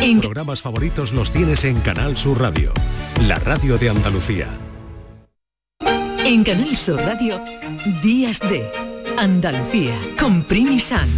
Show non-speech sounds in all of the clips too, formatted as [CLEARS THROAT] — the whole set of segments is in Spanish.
Tus programas favoritos los tienes en Canal Sur Radio, la radio de Andalucía. En Canal Sur Radio, Días de Andalucía, con Primi San.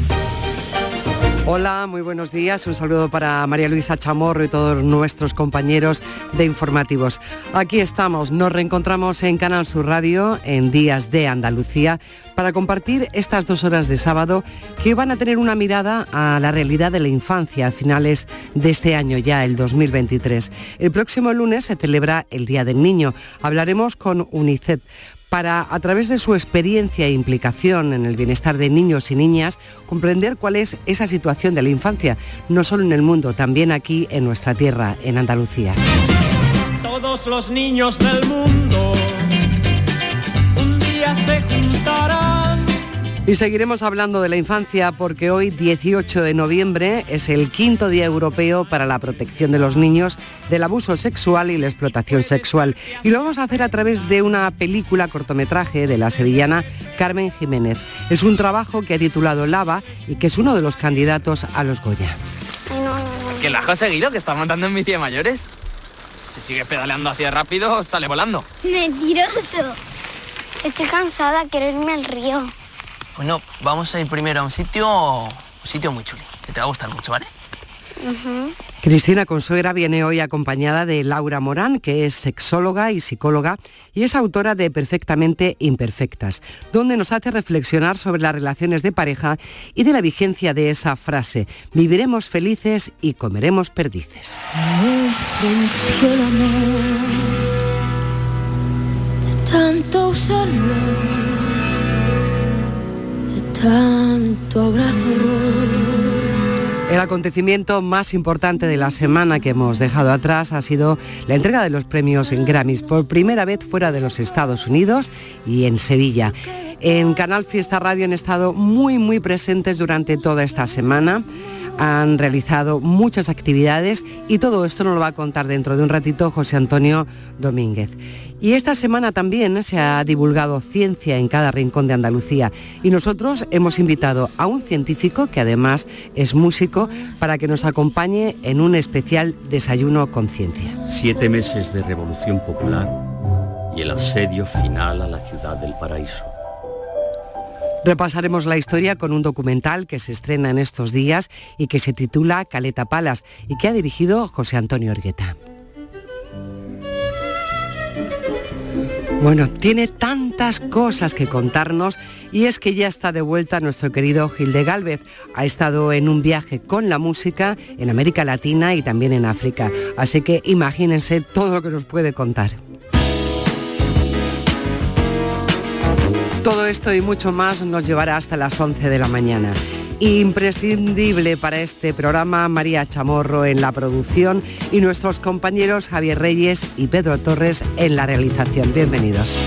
Hola, muy buenos días. Un saludo para María Luisa Chamorro y todos nuestros compañeros de informativos. Aquí estamos, nos reencontramos en Canal Sur Radio en Días de Andalucía para compartir estas dos horas de sábado que van a tener una mirada a la realidad de la infancia a finales de este año ya, el 2023. El próximo lunes se celebra el Día del Niño. Hablaremos con UNICEF para, a través de su experiencia e implicación en el bienestar de niños y niñas, comprender cuál es esa situación de la infancia, no solo en el mundo, también aquí en nuestra tierra, en Andalucía. Todos los niños del mundo un día se juntarán y seguiremos hablando de la infancia porque hoy, 18 de noviembre, es el quinto día europeo para la protección de los niños del abuso sexual y la explotación sexual. Y lo vamos a hacer a través de una película cortometraje de la sevillana Carmen Jiménez. Es un trabajo que ha titulado Lava y que es uno de los candidatos a los Goya. ¿Que la has conseguido? ¿Que está montando en bici de mayores? Si sigue pedaleando así de rápido, sale volando. Mentiroso. Estoy cansada, quiero irme al río. Bueno, vamos a ir primero a un sitio, un sitio muy chulo, que te va a gustar mucho, ¿vale? Cristina Consuegra viene hoy acompañada de Laura Morán, que es sexóloga y psicóloga y es autora de Perfectamente Imperfectas, donde nos hace reflexionar sobre las relaciones de pareja y de la vigencia de esa frase, viviremos felices y comeremos perdices. tanto usarlo el acontecimiento más importante de la semana que hemos dejado atrás ha sido la entrega de los premios en Grammys, por primera vez fuera de los Estados Unidos y en Sevilla. En Canal Fiesta Radio han estado muy, muy presentes durante toda esta semana han realizado muchas actividades y todo esto nos lo va a contar dentro de un ratito José Antonio Domínguez. Y esta semana también se ha divulgado ciencia en cada rincón de Andalucía y nosotros hemos invitado a un científico que además es músico para que nos acompañe en un especial desayuno con ciencia. Siete meses de revolución popular y el asedio final a la ciudad del paraíso. Repasaremos la historia con un documental que se estrena en estos días y que se titula Caleta Palas y que ha dirigido José Antonio Orgueta. Bueno, tiene tantas cosas que contarnos y es que ya está de vuelta nuestro querido Gil de Galvez. Ha estado en un viaje con la música en América Latina y también en África. Así que imagínense todo lo que nos puede contar. Todo esto y mucho más nos llevará hasta las 11 de la mañana. Imprescindible para este programa María Chamorro en la producción y nuestros compañeros Javier Reyes y Pedro Torres en la realización. Bienvenidos.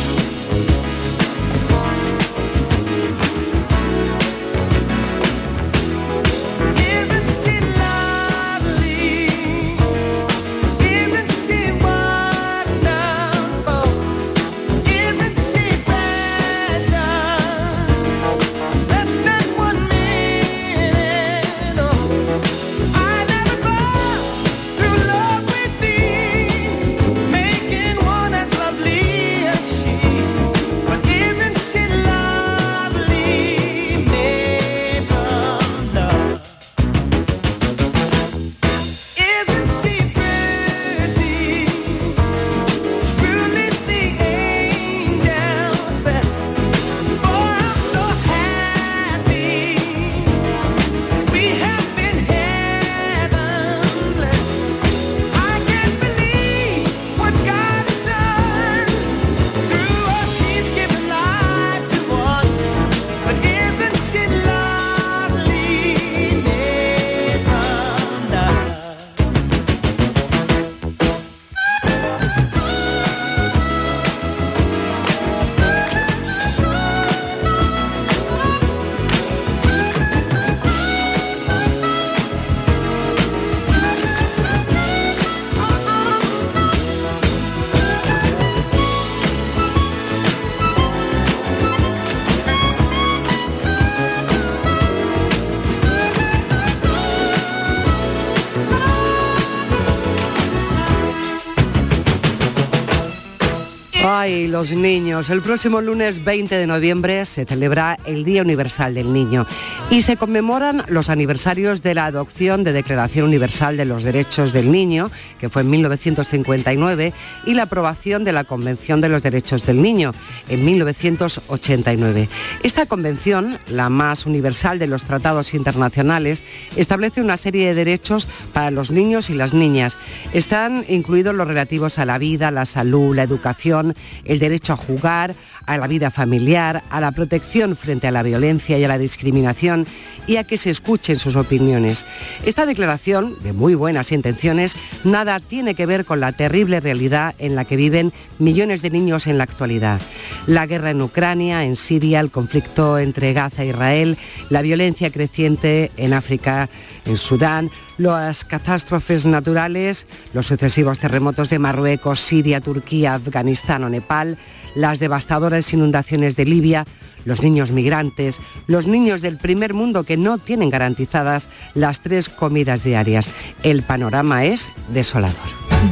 Ay, los niños. El próximo lunes 20 de noviembre se celebra el Día Universal del Niño y se conmemoran los aniversarios de la adopción de Declaración Universal de los Derechos del Niño, que fue en 1959, y la aprobación de la Convención de los Derechos del Niño en 1989. Esta convención, la más universal de los tratados internacionales, establece una serie de derechos para los niños y las niñas. Están incluidos los relativos a la vida, la salud, la educación, el derecho a jugar, a la vida familiar, a la protección frente a la violencia y a la discriminación y a que se escuchen sus opiniones. Esta declaración, de muy buenas intenciones, nada tiene que ver con la terrible realidad en la que viven millones de niños en la actualidad. La guerra en Ucrania, en Siria, el conflicto entre Gaza e Israel, la violencia creciente en África, en Sudán, las catástrofes naturales, los sucesivos terremotos de Marruecos, Siria, Turquía, Afganistán o Nepal, las devastadoras inundaciones de Libia, los niños migrantes, los niños del primer mundo que no tienen garantizadas las tres comidas diarias. El panorama es desolador.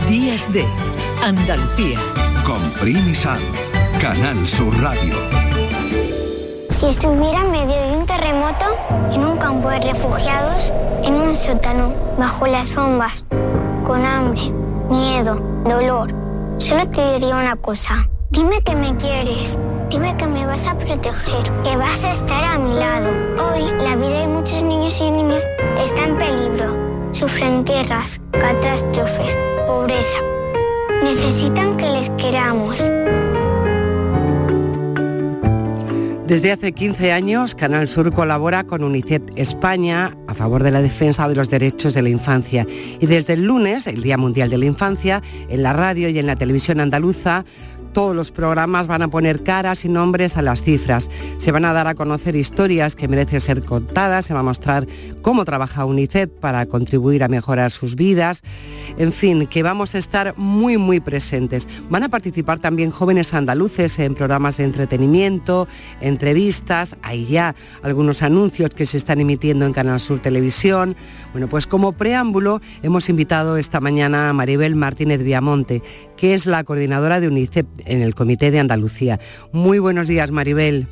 Días de Andalucía. Con Primi Sanz, Canal Sur Radio. Si estuviera medio terremoto, en un campo de refugiados, en un sótano, bajo las bombas, con hambre, miedo, dolor, solo te diría una cosa. Dime que me quieres, dime que me vas a proteger, que vas a estar a mi lado. Hoy la vida de muchos niños y niñas está en peligro. Sufren guerras, catástrofes, pobreza. Necesitan que les queramos. Desde hace 15 años, Canal Sur colabora con UNICEF España a favor de la defensa de los derechos de la infancia. Y desde el lunes, el Día Mundial de la Infancia, en la radio y en la televisión andaluza, todos los programas van a poner caras y nombres a las cifras. Se van a dar a conocer historias que merecen ser contadas, se va a mostrar cómo trabaja UNICEF para contribuir a mejorar sus vidas. En fin, que vamos a estar muy, muy presentes. Van a participar también jóvenes andaluces en programas de entretenimiento, entrevistas. Hay ya algunos anuncios que se están emitiendo en Canal Sur Televisión. Bueno, pues como preámbulo hemos invitado esta mañana a Maribel Martínez Viamonte, que es la coordinadora de UNICEF en el Comité de Andalucía. Muy buenos días, Maribel.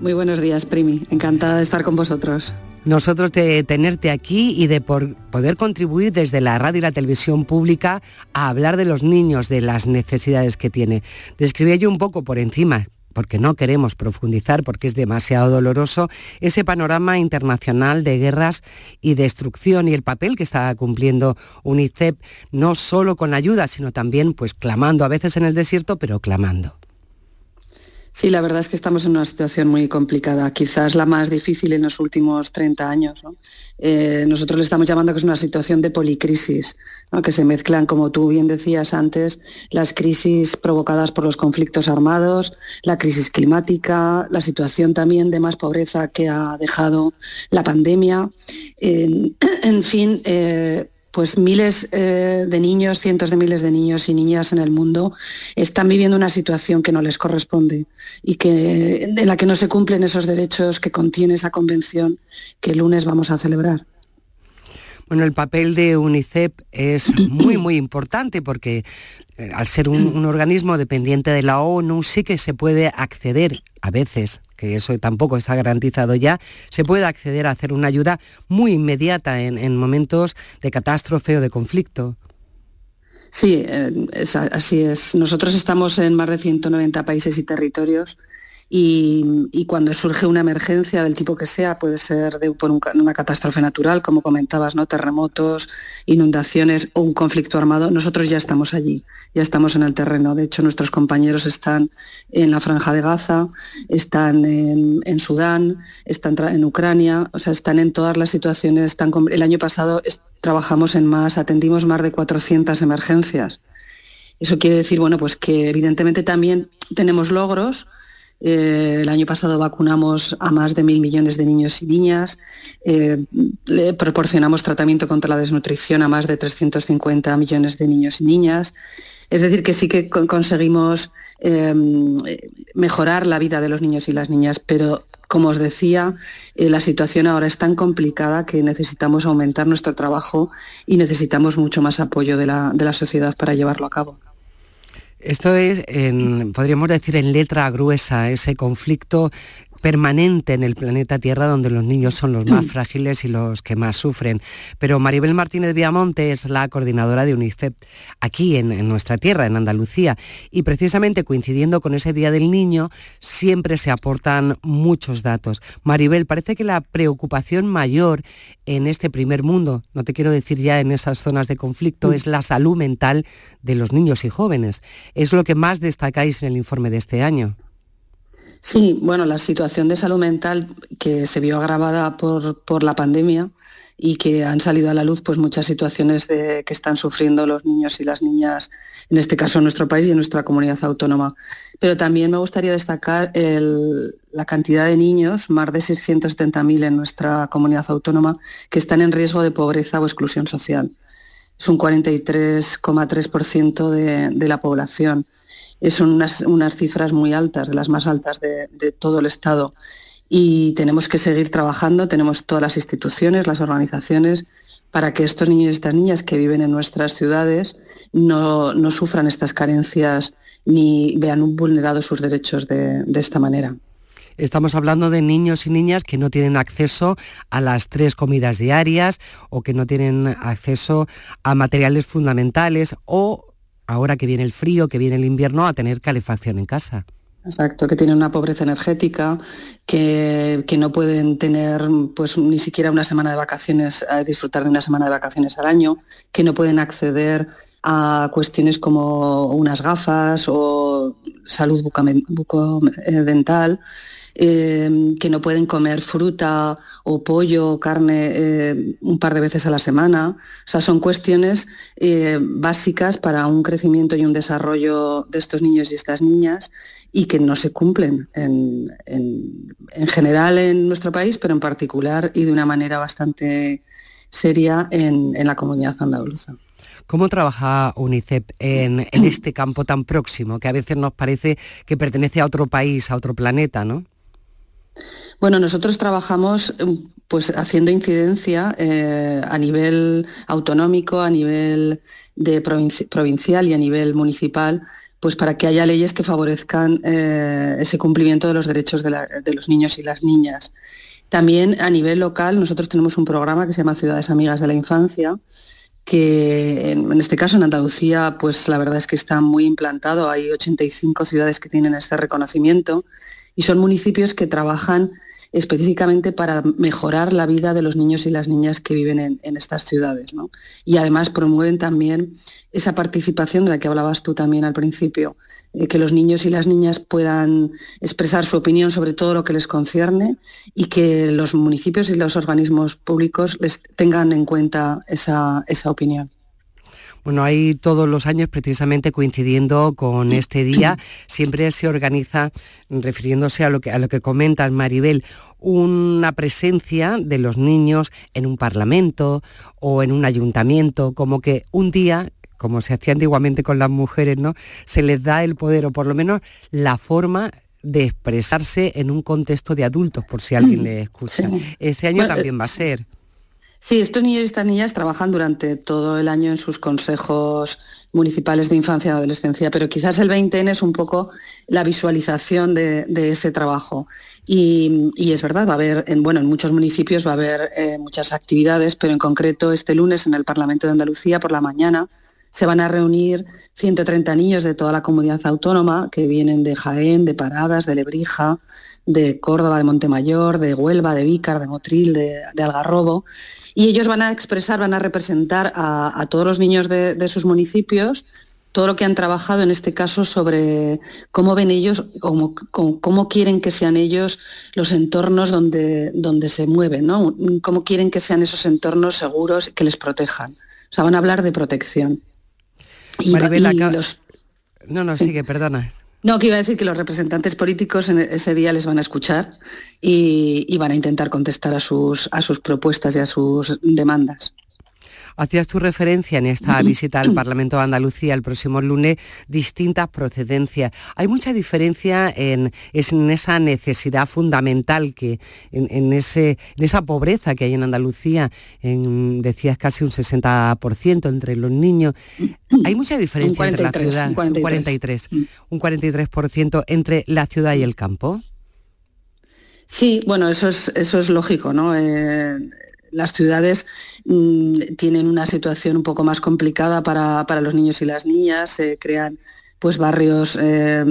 Muy buenos días, Primi. Encantada de estar con vosotros. Nosotros de tenerte aquí y de poder contribuir desde la radio y la televisión pública a hablar de los niños, de las necesidades que tiene. Describí yo un poco por encima, porque no queremos profundizar, porque es demasiado doloroso, ese panorama internacional de guerras y destrucción y el papel que está cumpliendo UNICEF, no solo con ayuda, sino también pues clamando, a veces en el desierto, pero clamando. Sí, la verdad es que estamos en una situación muy complicada, quizás la más difícil en los últimos 30 años. Eh, nosotros le estamos llamando que es una situación de policrisis, que se mezclan, como tú bien decías antes, las crisis provocadas por los conflictos armados, la crisis climática, la situación también de más pobreza que ha dejado la pandemia. en [CLEARS THROAT] fin, eh, pues miles eh, de niños, cientos de miles de niños y niñas en el mundo están viviendo una situación que no les corresponde y que, en la que no se cumplen esos derechos que contiene esa convención que el lunes vamos a celebrar. Bueno, el papel de UNICEF es muy, muy importante porque eh, al ser un, organismo dependiente de la ONU sí que se puede acceder a veces que eso tampoco está garantizado ya, se puede acceder a hacer una ayuda muy inmediata en, momentos de catástrofe o de conflicto. Sí, eh, así es. Nosotros estamos en más de 190 países y territorios y, cuando surge una emergencia del tipo que sea, puede ser por una catástrofe natural, como comentabas, ¿no? terremotos, inundaciones o un conflicto armado, nosotros ya estamos allí, ya estamos en el terreno. De hecho, nuestros compañeros están en la franja de Gaza, están en, Sudán, están en Ucrania, o sea, están en todas las situaciones. el año pasado trabajamos en más, atendimos más de 400 emergencias. Eso quiere decir, bueno, pues que evidentemente también tenemos logros, eh, el año pasado vacunamos a más de mil millones de niños y niñas, eh, le proporcionamos tratamiento contra la desnutrición a más de 350 millones de niños y niñas. Es decir, que sí que conseguimos em, mejorar la vida de los niños y las niñas, pero como os decía, eh, la situación ahora es tan complicada que necesitamos aumentar nuestro trabajo y necesitamos mucho más apoyo de la sociedad para llevarlo a cabo. Esto es, en, podríamos decir, en letra gruesa, ese conflicto permanente en el planeta Tierra donde los niños son los más [CLEARS THROAT] frágiles y los que más sufren. Pero Maribel Martínez Viamonte es la coordinadora de UNICEF aquí en, nuestra tierra, en Andalucía, y precisamente coincidiendo con ese Día del Niño siempre se aportan muchos datos. Maribel, parece que la preocupación mayor en este primer mundo, no te quiero decir ya en esas zonas de conflicto, mm. es la salud mental de los niños y jóvenes. Es lo que más destacáis en el informe de este año. Sí, bueno, la situación de salud mental que se vio agravada por, la pandemia y que han salido a la luz pues muchas situaciones de, que están sufriendo los niños y las niñas, en este caso en nuestro país y en nuestra comunidad autónoma. Pero también me gustaría destacar la cantidad de niños, más de 670.000 en nuestra comunidad autónoma, que están en riesgo de pobreza o exclusión social. Es un 43,3% de, de la población son unas, cifras muy altas, de las más altas de, todo el Estado. Y tenemos que seguir trabajando, tenemos todas las instituciones, las organizaciones, para que estos niños y estas niñas que viven en nuestras ciudades no, sufran estas carencias ni vean vulnerados sus derechos de, de esta manera. Estamos hablando de niños y niñas que no tienen acceso a las tres comidas diarias o que no tienen acceso a materiales fundamentales o ahora que viene el frío, que viene el invierno, a tener calefacción en casa. Exacto, que tienen una pobreza energética, que, no pueden tener pues ni siquiera una semana de vacaciones, disfrutar de una semana de vacaciones al año, que no pueden acceder a cuestiones como unas gafas o salud bucodental. Em, que no pueden comer fruta o pollo o carne eh, un par de veces a la semana. O sea, son cuestiones eh, básicas para un crecimiento y un desarrollo de estos niños y estas niñas y que no se cumplen en, general en nuestro país, pero en particular y de una manera bastante seria en, la comunidad andaluza. ¿Cómo trabaja UNICEF en, en, este campo tan próximo, que a veces nos parece que pertenece a otro país, a otro planeta, ¿no? Bueno, nosotros trabajamos em, pues haciendo incidencia eh, a nivel autonómico, a nivel de provincial y a nivel municipal, pues para que haya leyes que favorezcan eh, ese cumplimiento de los derechos de, los niños y las niñas. También a nivel local nosotros tenemos un programa que se llama Ciudades Amigas de la Infancia, que en este caso en Andalucía, pues la verdad es que está muy implantado. Hay 85 ciudades que tienen este reconocimiento y son municipios que trabajan específicamente para mejorar la vida de los niños y las niñas que viven en, estas ciudades. Y además promueven también esa participación de la que hablabas tú también al principio, eh, que los niños y las niñas puedan expresar su opinión sobre todo lo que les concierne y que los municipios y los organismos públicos les tengan en cuenta esa opinión. Bueno, ahí todos los años, precisamente coincidiendo con este día, siempre se organiza, refiriéndose a lo que, a lo que comentas, Maribel, una presencia de los niños en un parlamento o en un ayuntamiento, como que un día como se hacía antiguamente con las mujeres, ¿no? Se les da el poder, o por lo menos la forma de expresarse en un contexto de adultos, por si alguien le escucha. Este año también va a ser. Sí, estos niños y estas niñas trabajan durante todo el año en sus consejos municipales de infancia y adolescencia, pero quizás el 20N es un poco la visualización de, ese trabajo. Y, es verdad, va a haber, en, bueno, en muchos municipios va a haber eh, muchas actividades, pero en concreto este lunes en el Parlamento de Andalucía por la mañana se van a reunir 130 niños de toda la comunidad autónoma que vienen de Jaén, de Paradas, de Lebrija, de Córdoba, de Montemayor, de Huelva, de Vícar, de Motril, de Algarrobo y ellos van a expresar, van a representar a, todos los niños de, sus municipios todo lo que han trabajado en este caso sobre cómo ven ellos, cómo, cómo, quieren que sean ellos los entornos donde, donde se mueven, ¿no? cómo quieren que sean esos entornos seguros que les protejan. O sea, van a hablar de protección. Y, No, no, sigue, perdona. No, que iba a decir que los representantes políticos en ese día les van a escuchar y, van a intentar contestar a sus, a sus propuestas y a sus demandas. Hacías tu referencia en esta [CLEARS THROAT] visita al Parlamento de Andalucía el próximo lunes, distintas procedencias. Hay mucha diferencia en, esa necesidad fundamental que en, ese, en esa pobreza que hay en Andalucía, en, decías casi un 60% entre los niños. [CLEARS THROAT] Hay mucha diferencia entre la ciudad, un 43, un 43%, entre la ciudad y el campo. Sí, bueno, eso es, eso es lógico, ¿no? Eh, las ciudades mm, tienen una situación un poco más complicada para, los niños y las niñas, se crean pues barrios eh,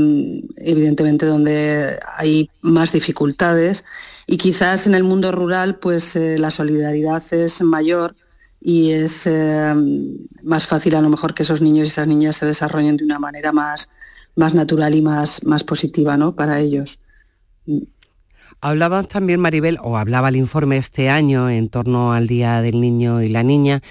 evidentemente donde hay más dificultades y quizás en el mundo rural pues eh, la solidaridad es mayor y es más fácil a lo mejor que esos niños y esas niñas se desarrollen de una manera más, más natural y más, más positiva ¿no? para ellos. Hablaba también, Maribel, o hablaba el informe este año en torno al Día del Niño y la Niña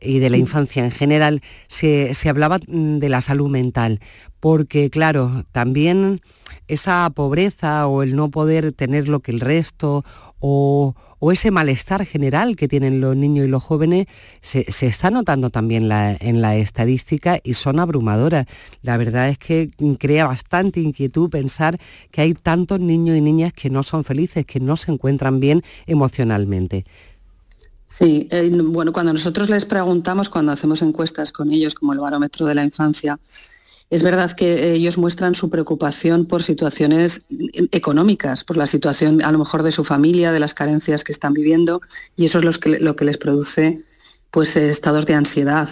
y de la infancia en general, se, hablaba mm, de la salud mental, porque claro, también esa pobreza o el no poder tener lo que el resto o, ese malestar general que tienen los niños y los jóvenes se, está notando también en la estadística y son abrumadoras. La verdad es que crea bastante inquietud pensar que hay tantos niños y niñas que no son felices, que no se encuentran bien emocionalmente. Sí, eh, bueno, cuando nosotros les preguntamos, cuando hacemos encuestas con ellos, como el barómetro de la infancia, es verdad que ellos muestran su preocupación por situaciones económicas, por la situación a lo mejor de su familia, de las carencias que están viviendo, y eso es lo que, les produce pues estados de ansiedad.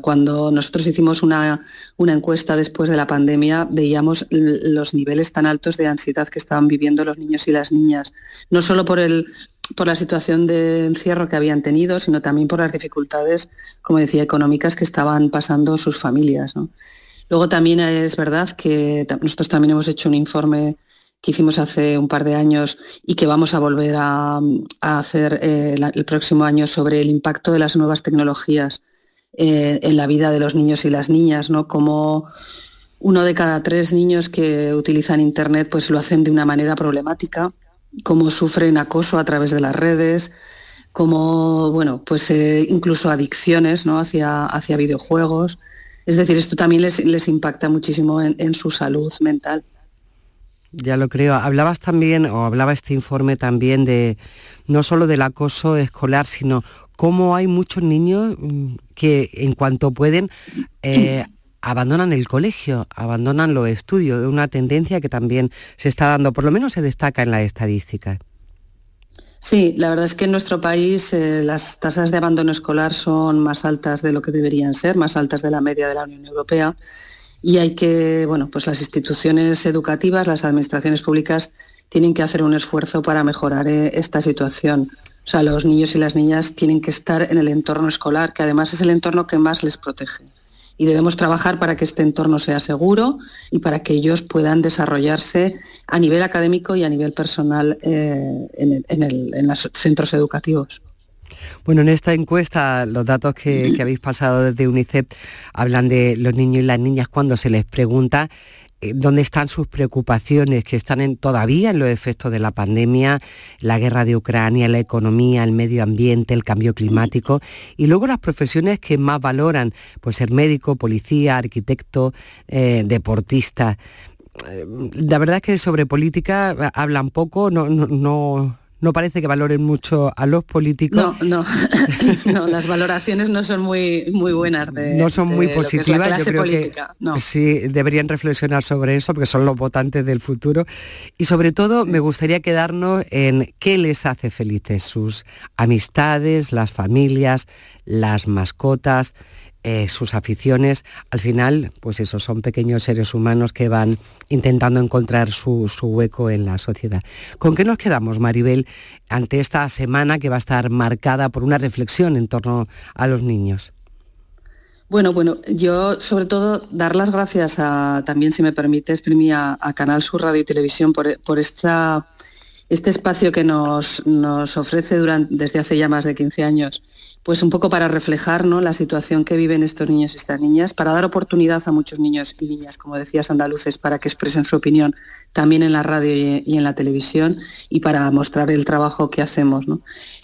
cuando nosotros hicimos una, encuesta después de la pandemia, veíamos los niveles tan altos de ansiedad que estaban viviendo los niños y las niñas, no solo por la situación de encierro que habían tenido, sino también por las dificultades, como decía, económicas que estaban pasando sus familias. Luego también es verdad que nosotros también hemos hecho un informe que hicimos hace un par de años y que vamos a volver a, hacer eh, el próximo año sobre el impacto de las nuevas tecnologías eh, en la vida de los niños y las niñas, ¿no? Como uno de cada tres niños que utilizan Internet pues lo hacen de una manera problemática, cómo sufren acoso a través de las redes, como bueno, pues eh, incluso adicciones ¿no? hacia, hacia videojuegos. Es decir, esto también les, impacta muchísimo en, su salud mental. Ya lo creo. Hablabas también, o hablaba este informe también de no solo del acoso escolar, sino cómo hay muchos niños mm, que en cuanto pueden eh, [CLEARS THROAT] abandonan el colegio, abandonan los estudios. Una tendencia que también se está dando, por lo menos se destaca en la estadística. Sí, la verdad es que en nuestro país eh, las tasas de abandono escolar son más altas de lo que deberían ser, más altas de la media de la Unión Europea. Y hay que, bueno, pues las instituciones educativas, las administraciones públicas tienen que hacer un esfuerzo para mejorar eh, esta situación. O sea, los niños y las niñas tienen que estar en el entorno escolar, que además es el entorno que más les protege y debemos trabajar para que este entorno sea seguro y para que ellos puedan desarrollarse a nivel académico y a nivel personal eh, en, los centros educativos. Bueno, en esta encuesta los datos que, que habéis pasado desde UNICEF hablan de los niños y las niñas cuando se les pregunta dónde están sus preocupaciones, que están en, todavía en los efectos de la pandemia, la guerra de Ucrania, la economía, el medio ambiente, el cambio climático, y luego las profesiones que más valoran, pues ser médico, policía, arquitecto, eh, deportista. Eh, la verdad es que sobre política hablan poco, no, no no parece que valoren mucho a los políticos. No, no, [LAUGHS] las valoraciones no son muy, muy buenas. no son muy positivas. Yo creo que sí deberían reflexionar sobre eso porque son los votantes del futuro. Y sobre todo me gustaría quedarnos en qué les hace felices sus amistades, las familias, las mascotas. Eh, sus aficiones, al final, pues eso, son pequeños seres humanos que van intentando encontrar su, hueco en la sociedad. ¿Con qué nos quedamos, Maribel, ante esta semana que va a estar marcada por una reflexión en torno a los niños? Bueno, bueno, yo sobre todo dar las gracias a, también si me permites, Primi, a, Canal Sur Radio y Televisión por, por esta, este espacio que nos, nos ofrece durante, desde hace ya más de 15 años pues un poco para reflejar ¿no? la situación que viven estos niños y estas niñas, para dar oportunidad a muchos niños y niñas, como decías, andaluces, para que expresen su opinión también en la radio y, en la televisión y para mostrar el trabajo que hacemos.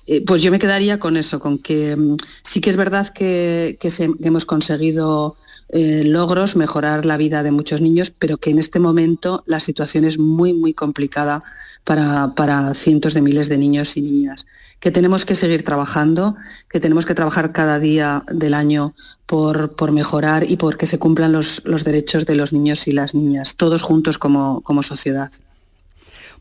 Eh, pues yo me quedaría con eso, con que mm, sí que es verdad que, hemos conseguido eh, logros, mejorar la vida de muchos niños, pero que en este momento la situación es muy, muy complicada para, para cientos de miles de niños y niñas que tenemos que seguir trabajando, que tenemos que trabajar cada día del año por, por mejorar y por que se cumplan los, los, derechos de los niños y las niñas, todos juntos como, como sociedad.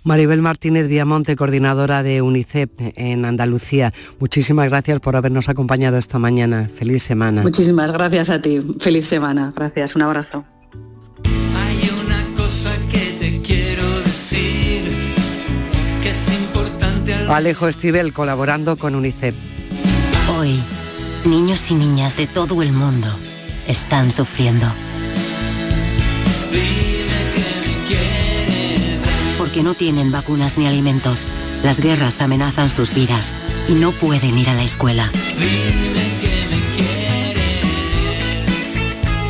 Maribel Martínez Viamonte, coordinadora de UNICEF en Andalucía. Muchísimas gracias por habernos acompañado esta mañana. Feliz semana. Muchísimas gracias a ti. Feliz semana. Gracias. Un abrazo. Alejo Estivel colaborando con UNICEF. Hoy, niños y niñas de todo el mundo están sufriendo. Porque no tienen vacunas ni alimentos. Las guerras amenazan sus vidas y no pueden ir a la escuela.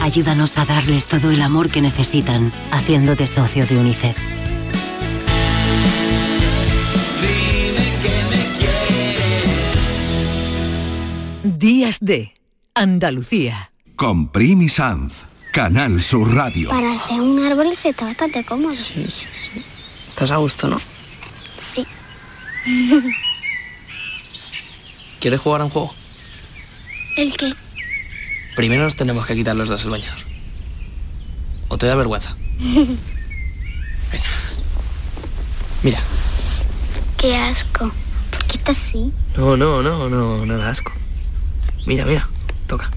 Ayúdanos a darles todo el amor que necesitan haciéndote socio de UNICEF. Días de Andalucía. Con Primi Sanz, Canal Sur Radio. Para ser un árbol se está bastante cómodo. Sí, sí, sí. Estás a gusto, ¿no? Sí. [LAUGHS] ¿Quieres jugar a un juego? ¿El qué? Primero nos tenemos que quitar los dos el bañador. ¿O te da vergüenza? [LAUGHS] Venga. Mira. Qué asco. ¿Por qué estás así? No, no, no, no, nada asco. Mira, mira, toca.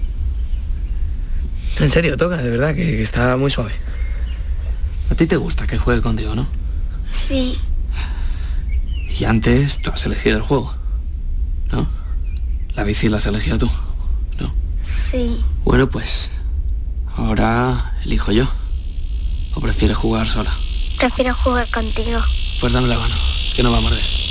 En serio, toca, de verdad, que, está muy suave. A ti te gusta que juegue contigo, ¿no? Sí. Y antes tú has elegido el juego, ¿no? La bici la has elegido tú, ¿no? Sí. Bueno, pues ahora elijo yo. ¿O prefieres jugar sola? Prefiero jugar contigo. Pues dame la mano, que no va a morder.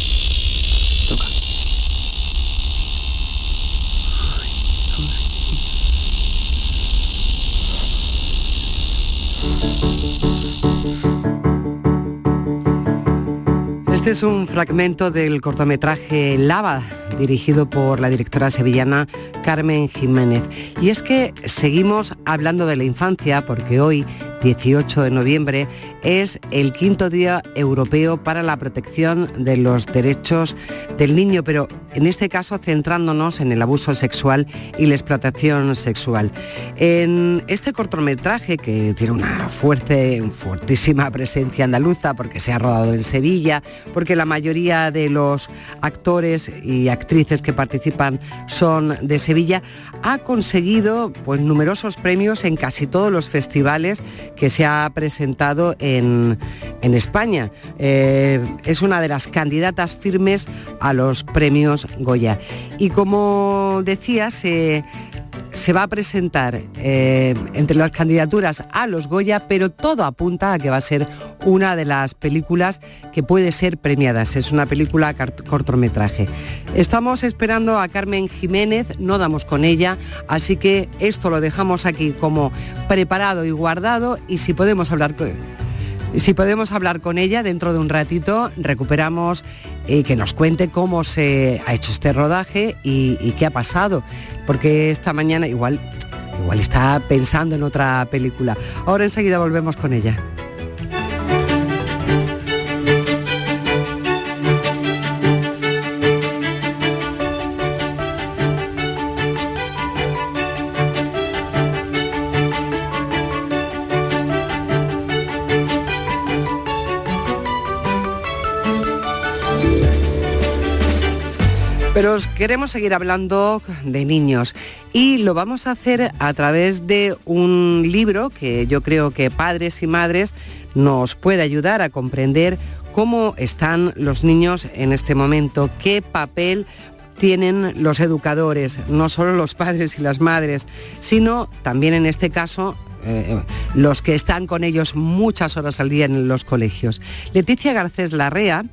Este es un fragmento del cortometraje Lava, dirigido por la directora sevillana Carmen Jiménez. Y es que seguimos hablando de la infancia porque hoy 18 de noviembre, es el quinto Día Europeo para la Protección de los Derechos del Niño, pero en este caso centrándonos en el abuso sexual y la explotación sexual. En este cortometraje, que tiene una fuerte, fuertísima presencia andaluza, porque se ha rodado en Sevilla, porque la mayoría de los actores y actrices que participan son de Sevilla, ha conseguido pues, numerosos premios en casi todos los festivales que se ha presentado en, España. Eh, es una de las candidatas firmes a los premios Goya. Y como decía, se se va a presentar eh, entre las candidaturas a los Goya, pero todo apunta a que va a ser una de las películas que puede ser premiadas. Es una película cortometraje. Estamos esperando a Carmen Jiménez, no damos con ella, así que esto lo dejamos aquí como preparado y guardado y si podemos hablar con si podemos hablar con ella dentro de un ratito, recuperamos eh, que nos cuente cómo se ha hecho este rodaje y, y, qué ha pasado, porque esta mañana igual, igual está pensando en otra película. Ahora enseguida volvemos con ella. Pero queremos seguir hablando de niños y lo vamos a hacer a través de un libro que yo creo que padres y madres nos puede ayudar a comprender cómo están los niños en este momento, qué papel tienen los educadores, no solo los padres y las madres, sino también en este caso eh, los que están con ellos muchas horas al día en los colegios. Leticia Garcés Larrea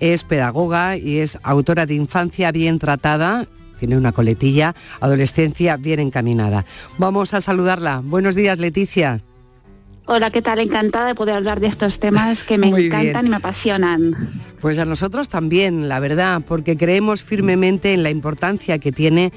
es pedagoga y es autora de Infancia Bien Tratada, tiene una coletilla, adolescencia bien encaminada. Vamos a saludarla. Buenos días, Leticia. Hola, ¿qué tal? Encantada de poder hablar de estos temas que me encantan y me apasionan. Pues a nosotros también, la verdad, porque creemos firmemente en la importancia que tiene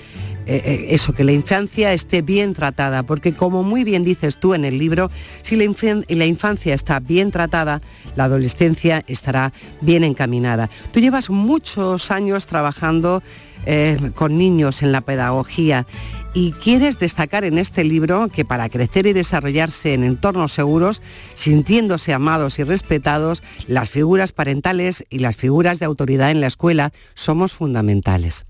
eh, eh, eso, que la infancia esté bien tratada, porque como muy bien dices tú en el libro, si la, la infancia está bien tratada, la adolescencia estará bien encaminada. Tú llevas muchos años trabajando eh, con niños en la pedagogía y quieres destacar en este libro que para crecer y desarrollarse en entornos seguros, sintiéndose amados y respetados, las figuras parentales y las figuras de autoridad en la escuela somos fundamentales.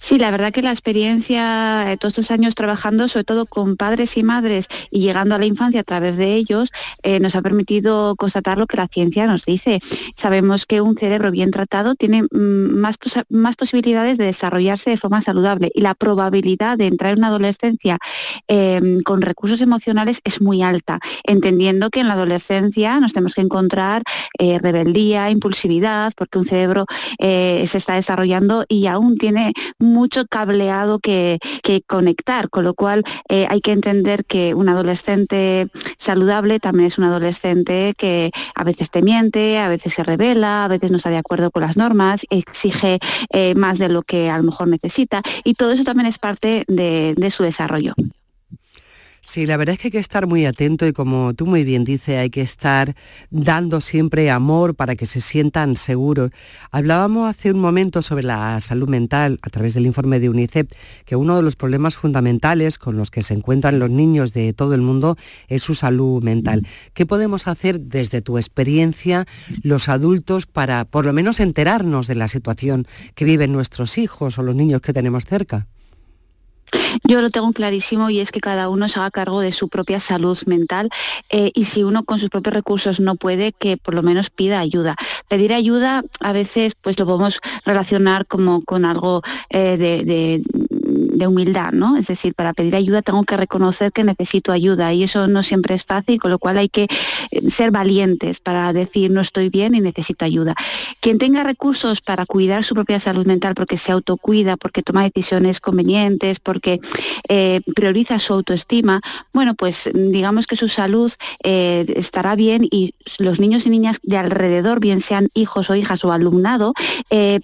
Sí, la verdad que la experiencia, de todos estos años trabajando, sobre todo con padres y madres y llegando a la infancia a través de ellos, eh, nos ha permitido constatar lo que la ciencia nos dice. Sabemos que un cerebro bien tratado tiene mm, más, más posibilidades de desarrollarse de forma saludable y la probabilidad de entrar en una adolescencia em, con recursos emocionales es muy alta, entendiendo que en la adolescencia nos tenemos que encontrar eh, rebeldía, impulsividad, porque un cerebro eh, se está desarrollando y aún tiene mucho cableado que, conectar, con lo cual eh, hay que entender que un adolescente saludable también es un adolescente que a veces te miente, a veces se revela, a veces no está de acuerdo con las normas, exige eh, más de lo que a lo mejor necesita y todo eso también es parte de su desarrollo. Sí, la verdad es que hay que estar muy atento y como tú muy bien dices, hay que estar dando siempre amor para que se sientan seguros. Hablábamos hace un momento sobre la salud mental a través del informe de UNICEF, que uno de los problemas fundamentales con los que se encuentran los niños de todo el mundo es su salud mental. ¿Qué podemos hacer desde tu experiencia los adultos para por lo menos enterarnos de la situación que viven nuestros hijos o los niños que tenemos cerca? Yo lo tengo clarísimo y es que cada uno se haga cargo de su propia salud mental eh, y si uno con sus propios recursos no puede, que por lo menos pida ayuda. Pedir ayuda a veces pues lo podemos relacionar como con algo eh, de de humildad, ¿no? Es decir, para pedir ayuda tengo que reconocer que necesito ayuda y eso no siempre es fácil, con lo cual hay que eh, ser valientes para decir no estoy bien y necesito ayuda. Quien tenga recursos para cuidar su propia salud mental porque se autocuida, porque toma decisiones convenientes, porque eh, prioriza su autoestima, bueno, pues digamos que su salud eh, estará bien y los niños y niñas de alrededor, bien sean hijos o hijas o alumnado,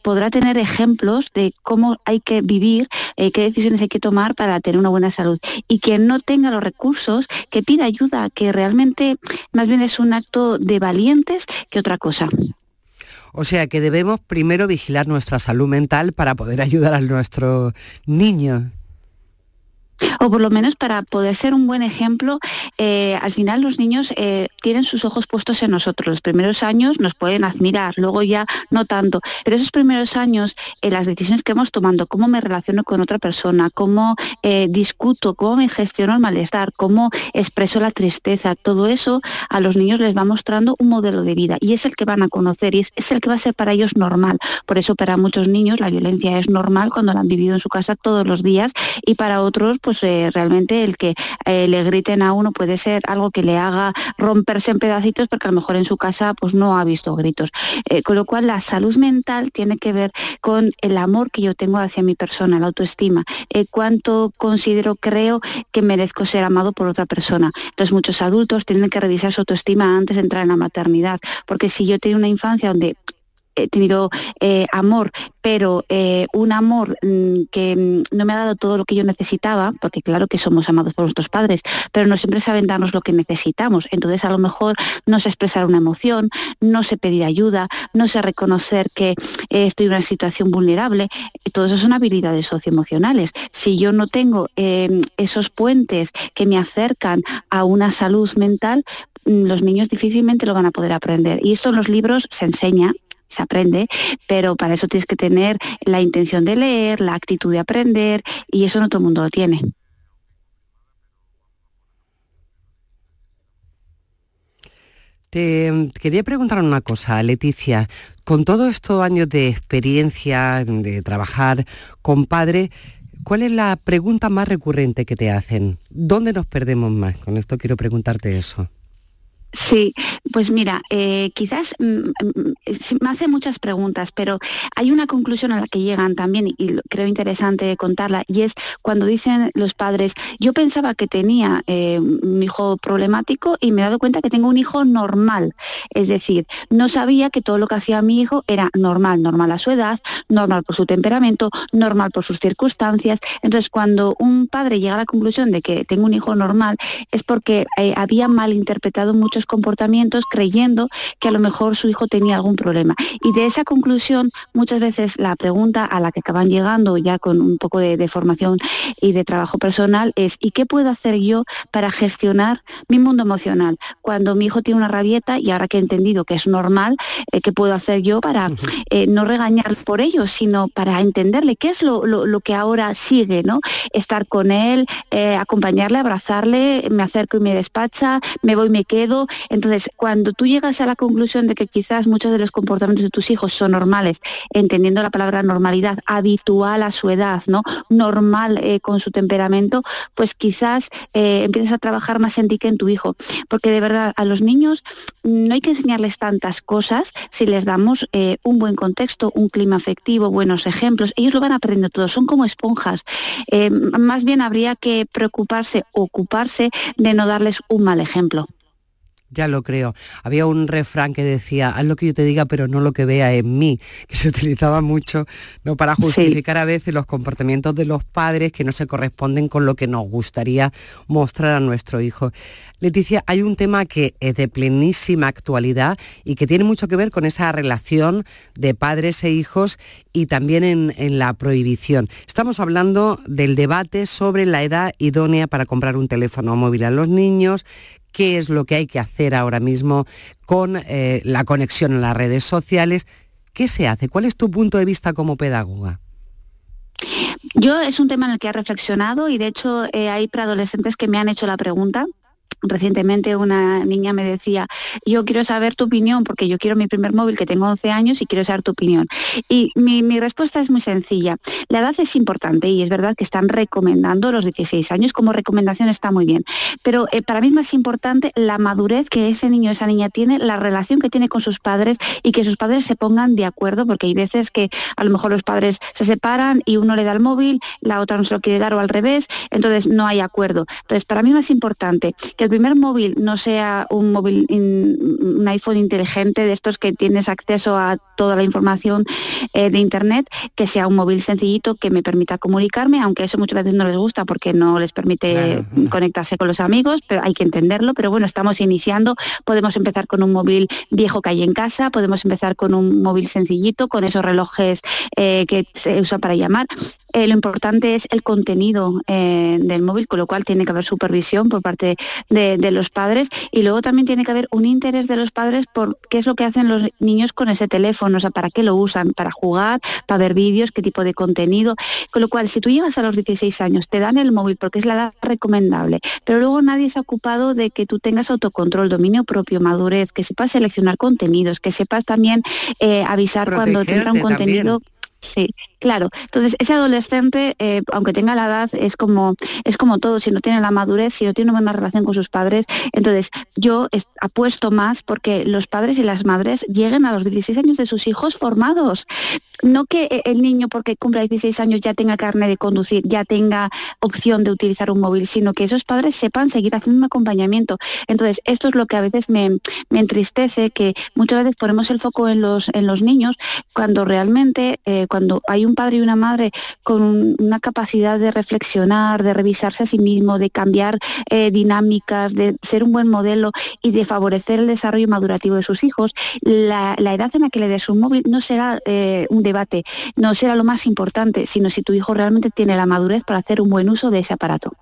podrá tener ejemplos de cómo hay que vivir, qué decisiones hay que tomar para tener una buena salud. Y quien no tenga los recursos, que pida ayuda, que realmente más bien es un acto de valientes que otra cosa. O sea que debemos primero vigilar nuestra salud mental para poder ayudar a nuestros niños o por lo menos para poder ser un buen ejemplo, eh, al final los niños eh, tienen sus ojos puestos en nosotros. Los primeros años nos pueden admirar, luego ya no tanto, pero esos primeros años, en las decisiones que vamos tomando, cómo me relaciono con otra persona, cómo eh, discuto, cómo me gestiono el malestar, cómo expreso la tristeza, todo eso a los niños les va mostrando un modelo de vida y es el que van a conocer y es, es el que va a ser para ellos normal. Por eso para muchos niños la violencia es normal cuando la han vivido en su casa todos los días y para otros pues eh, realmente el que eh, le griten a uno puede ser algo que le haga romperse en pedacitos porque a lo mejor en su casa pues no ha visto gritos. Eh, con lo cual la salud mental tiene que ver con el amor que yo tengo hacia mi persona, la autoestima, cuánto considero, creo que merezco ser amado por otra persona. Entonces muchos adultos tienen que revisar su autoestima antes de entrar en la maternidad, porque si yo tengo una infancia donde he tenido eh, amor, pero eh, un amor mm, que mm, no me ha dado todo lo que yo necesitaba, porque claro que somos amados por nuestros padres, pero no siempre saben darnos lo que necesitamos. Entonces a lo mejor no sé expresar una emoción, no sé pedir ayuda, no sé reconocer que eh, estoy en una situación vulnerable. Todo eso son habilidades socioemocionales. Si yo no tengo esos puentes que me acercan a una salud mental, mm, los niños difícilmente lo van a poder aprender. Y esto en los libros se enseña, se aprende, pero para eso tienes que tener la intención de leer, la actitud de aprender y eso no todo el mundo lo tiene. Te quería preguntar una cosa, Leticia. Con todos estos años de experiencia, de trabajar con padres, ¿cuál es la pregunta más recurrente que te hacen? ¿Dónde nos perdemos más? Con esto quiero preguntarte eso. Sí, pues mira, eh, quizás mm, mm, me hace muchas preguntas, pero hay una conclusión a la que llegan también y creo interesante contarla y es cuando dicen los padres, yo pensaba que tenía eh, un hijo problemático y me he dado cuenta que tengo un hijo normal, es decir, no sabía que todo lo que hacía mi hijo era normal, normal a su edad, normal por su temperamento, normal por sus circunstancias. Entonces, cuando un padre llega a la conclusión de que tengo un hijo normal es porque eh, había malinterpretado muchos comportamientos creyendo que a lo mejor su hijo tenía algún problema. Y de esa conclusión, muchas veces la pregunta a la que acaban llegando ya con un poco de, formación y de trabajo personal es ¿y qué puedo hacer yo para gestionar mi mundo emocional? Cuando mi hijo tiene una rabieta y ahora que he entendido que es normal, eh, ¿qué puedo hacer yo para eh, no regañar por ello, sino para entenderle qué es lo, que ahora sigue, ¿no? Estar con él, eh, acompañarle, abrazarle, me acerco y me despacha, me voy, y me quedo, entonces, cuando tú llegas a la conclusión de que quizás muchos de los comportamientos de tus hijos son normales, entendiendo la palabra normalidad, habitual a su edad, ¿no? Normal eh, con su temperamento, pues quizás eh, empiezas a trabajar más en ti que en tu hijo. Porque de verdad, a los niños no hay que enseñarles tantas cosas si les damos eh, un buen contexto, un clima afectivo, buenos ejemplos. Ellos lo van aprendiendo todo, son como esponjas. más bien habría que preocuparse, ocuparse de no darles un mal ejemplo. Ya lo creo. Había un refrán que decía, haz lo que yo te diga, pero no lo que vea en mí, [LAUGHS] que se utilizaba mucho ¿no? para justificar a veces los comportamientos de los padres que no se corresponden con lo que nos gustaría mostrar a nuestro hijo. Leticia, hay un tema que es de plenísima actualidad y que tiene mucho que ver con esa relación de padres e hijos y también en, en la prohibición. Estamos hablando del debate sobre la edad idónea para comprar un teléfono móvil a los niños, qué es lo que hay que hacer ahora mismo con eh, la conexión en las redes sociales. ¿Qué se hace? ¿Cuál es tu punto de vista como pedagoga? Yo es un tema en el que he reflexionado y de hecho eh, hay preadolescentes que me han hecho la pregunta Recientemente una niña me decía, yo quiero saber tu opinión porque yo quiero mi primer móvil que tengo 11 años y quiero saber tu opinión. Y mi, respuesta es muy sencilla. La edad es importante y es verdad que están recomendando los 16 años como recomendación está muy bien. Pero eh, para mí es más importante la madurez que ese niño o esa niña tiene, la relación que tiene con sus padres y que sus padres se pongan de acuerdo porque hay veces que a lo mejor los padres se separan y uno le da el móvil, la otra no se lo quiere dar o al revés, entonces no hay acuerdo. Entonces para mí más importante que el primer móvil no sea un móvil, un iPhone inteligente de estos que tienes acceso a toda la información eh, de Internet, que sea un móvil sencillito que me permita comunicarme, aunque eso muchas veces no les gusta porque no les permite conectarse con los amigos, pero hay que entenderlo. Pero bueno, estamos iniciando, podemos empezar con un móvil viejo que hay en casa, podemos empezar con un móvil sencillito, con esos relojes eh, que se usan para llamar. Eh, lo importante es el contenido del móvil, con lo cual tiene que haber supervisión por parte de, los padres y luego también tiene que haber un interés de los padres por qué es lo que hacen los niños con ese teléfono, o sea, para qué lo usan, para jugar, para ver vídeos, qué tipo de contenido. Con lo cual, si tú llegas a los 16 años, te dan el móvil porque es la edad recomendable, pero luego nadie se ha ocupado de que tú tengas autocontrol, dominio propio, madurez, que sepas seleccionar contenidos, que sepas también eh, avisar cuando te entra un contenido. Sí, claro. Entonces, ese adolescente, eh, aunque tenga la edad, es como, es como todo, si no tiene la madurez, si no tiene una buena relación con sus padres. Entonces, yo apuesto más porque los padres y las madres lleguen a los 16 años de sus hijos formados. No que e, el niño, porque cumpla 16 años, ya tenga carne de conducir, ya tenga opción de utilizar un móvil, sino que esos padres sepan seguir haciendo un acompañamiento. Entonces, esto es lo que a veces me, entristece, que muchas veces ponemos el foco en los, en los niños cuando realmente... Eh, cuando hay un padre y una madre con una capacidad de reflexionar, de revisarse a sí mismo, de cambiar eh, dinámicas, de ser un buen modelo y de favorecer el desarrollo madurativo de sus hijos, la, edad en la que le des un móvil no será eh, un debate, no será lo más importante, sino si tu hijo realmente tiene la madurez para hacer un buen uso de ese aparato.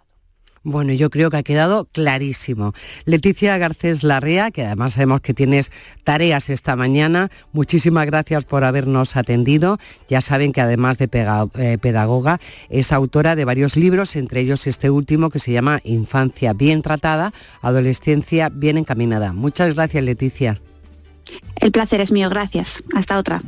Bueno, yo creo que ha quedado clarísimo. Leticia Garcés Larrea, que además sabemos que tienes tareas esta mañana, muchísimas gracias por habernos atendido. Ya saben que además de eh, pedagoga, es autora de varios libros, entre ellos este último que se llama Infancia bien tratada, Adolescencia bien encaminada. Muchas gracias, Leticia. El placer es mío, gracias. Hasta otra.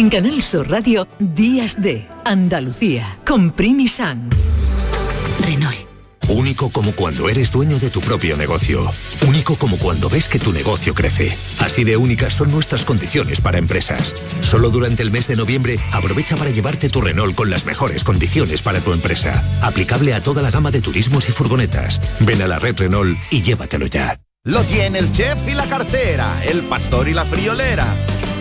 En Canal Sur Radio, Días de Andalucía, con Primi Sanz. Renault. Único como cuando eres dueño de tu propio negocio. Único como cuando ves que tu negocio crece. Así de únicas son nuestras condiciones para empresas. Solo durante el mes de noviembre aprovecha para llevarte tu Renault con las mejores condiciones para tu empresa. Aplicable a toda la gama de turismos y furgonetas. Ven a la red Renault y llévatelo ya. Lo tiene el chef y la cartera, el pastor y la friolera.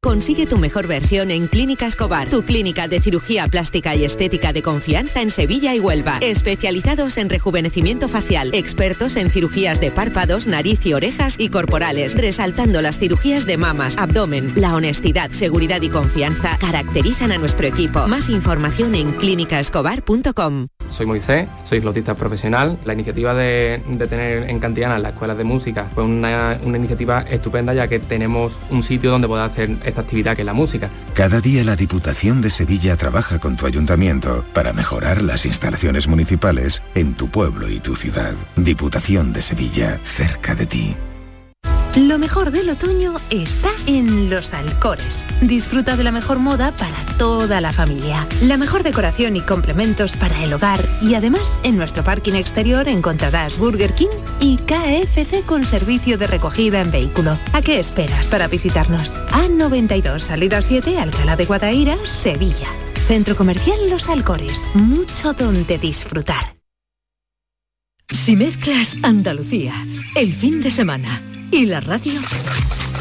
Consigue tu mejor versión en Clínica Escobar, tu clínica de cirugía plástica y estética de confianza en Sevilla y Huelva. Especializados en rejuvenecimiento facial, expertos en cirugías de párpados, nariz y orejas y corporales, resaltando las cirugías de mamas, abdomen. La honestidad, seguridad y confianza caracterizan a nuestro equipo. Más información en clínicaescobar.com. Soy Moisés, soy flautista profesional. La iniciativa de, de tener en Cantiana las escuelas de música fue una, una iniciativa estupenda ya que tenemos un sitio donde poder hacer esta actividad que es la música. Cada día la Diputación de Sevilla trabaja con tu ayuntamiento para mejorar las instalaciones municipales en tu pueblo y tu ciudad. Diputación de Sevilla, cerca de ti. Lo mejor del otoño está en Los Alcores. Disfruta de la mejor moda para toda la familia. La mejor decoración y complementos para el hogar. Y además, en nuestro parking exterior encontrarás Burger King y KFC con servicio de recogida en vehículo. ¿A qué esperas para visitarnos? A92, salida 7, Alcalá de Guadaira, Sevilla. Centro Comercial Los Alcores. Mucho donde disfrutar. Si mezclas Andalucía, el fin de semana y la radio,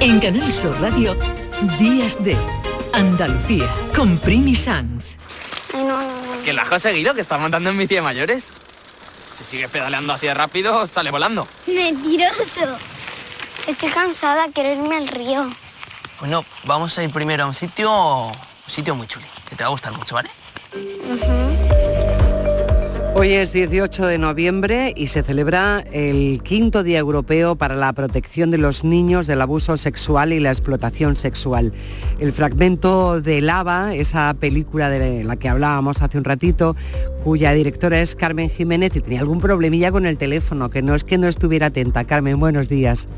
En Canal Sur Radio, Días de Andalucía, con Primi Sanz. ¿Que lo has conseguido? ¿Que estás montando en bici de mayores? Si sigues pedaleando así de rápido, sale volando. Mentiroso. Estoy cansada, quiero irme al río. Bueno, vamos a ir primero a un sitio, un sitio muy chulo, que te va a gustar mucho, ¿vale? Hoy es 18 de noviembre y se celebra el quinto Día Europeo para la Protección de los Niños del Abuso Sexual y la Explotación Sexual. El fragmento de Lava, esa película de la que hablábamos hace un ratito, cuya directora es Carmen Jiménez y tenía algún problemilla con el teléfono, que no es que no estuviera atenta. Carmen, buenos días.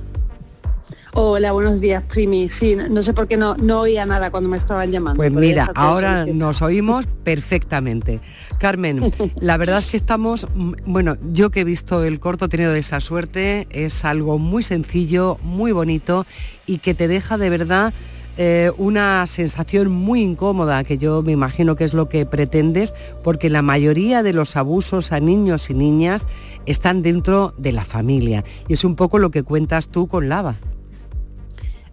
Hola, buenos días, Primi. Sí, no sé por qué no, no oía nada cuando me estaban llamando. Pues mira, ahora nos oímos perfectamente. Carmen, [LAUGHS] la verdad es que estamos, mm, bueno, yo que he visto el corto he tenido esa suerte, es algo muy sencillo, muy bonito y que te deja de verdad eh, una sensación muy incómoda, que yo me imagino que es lo que pretendes, porque la mayoría de los abusos a niños y niñas están dentro de la familia. Y es un poco lo que cuentas tú con Lava.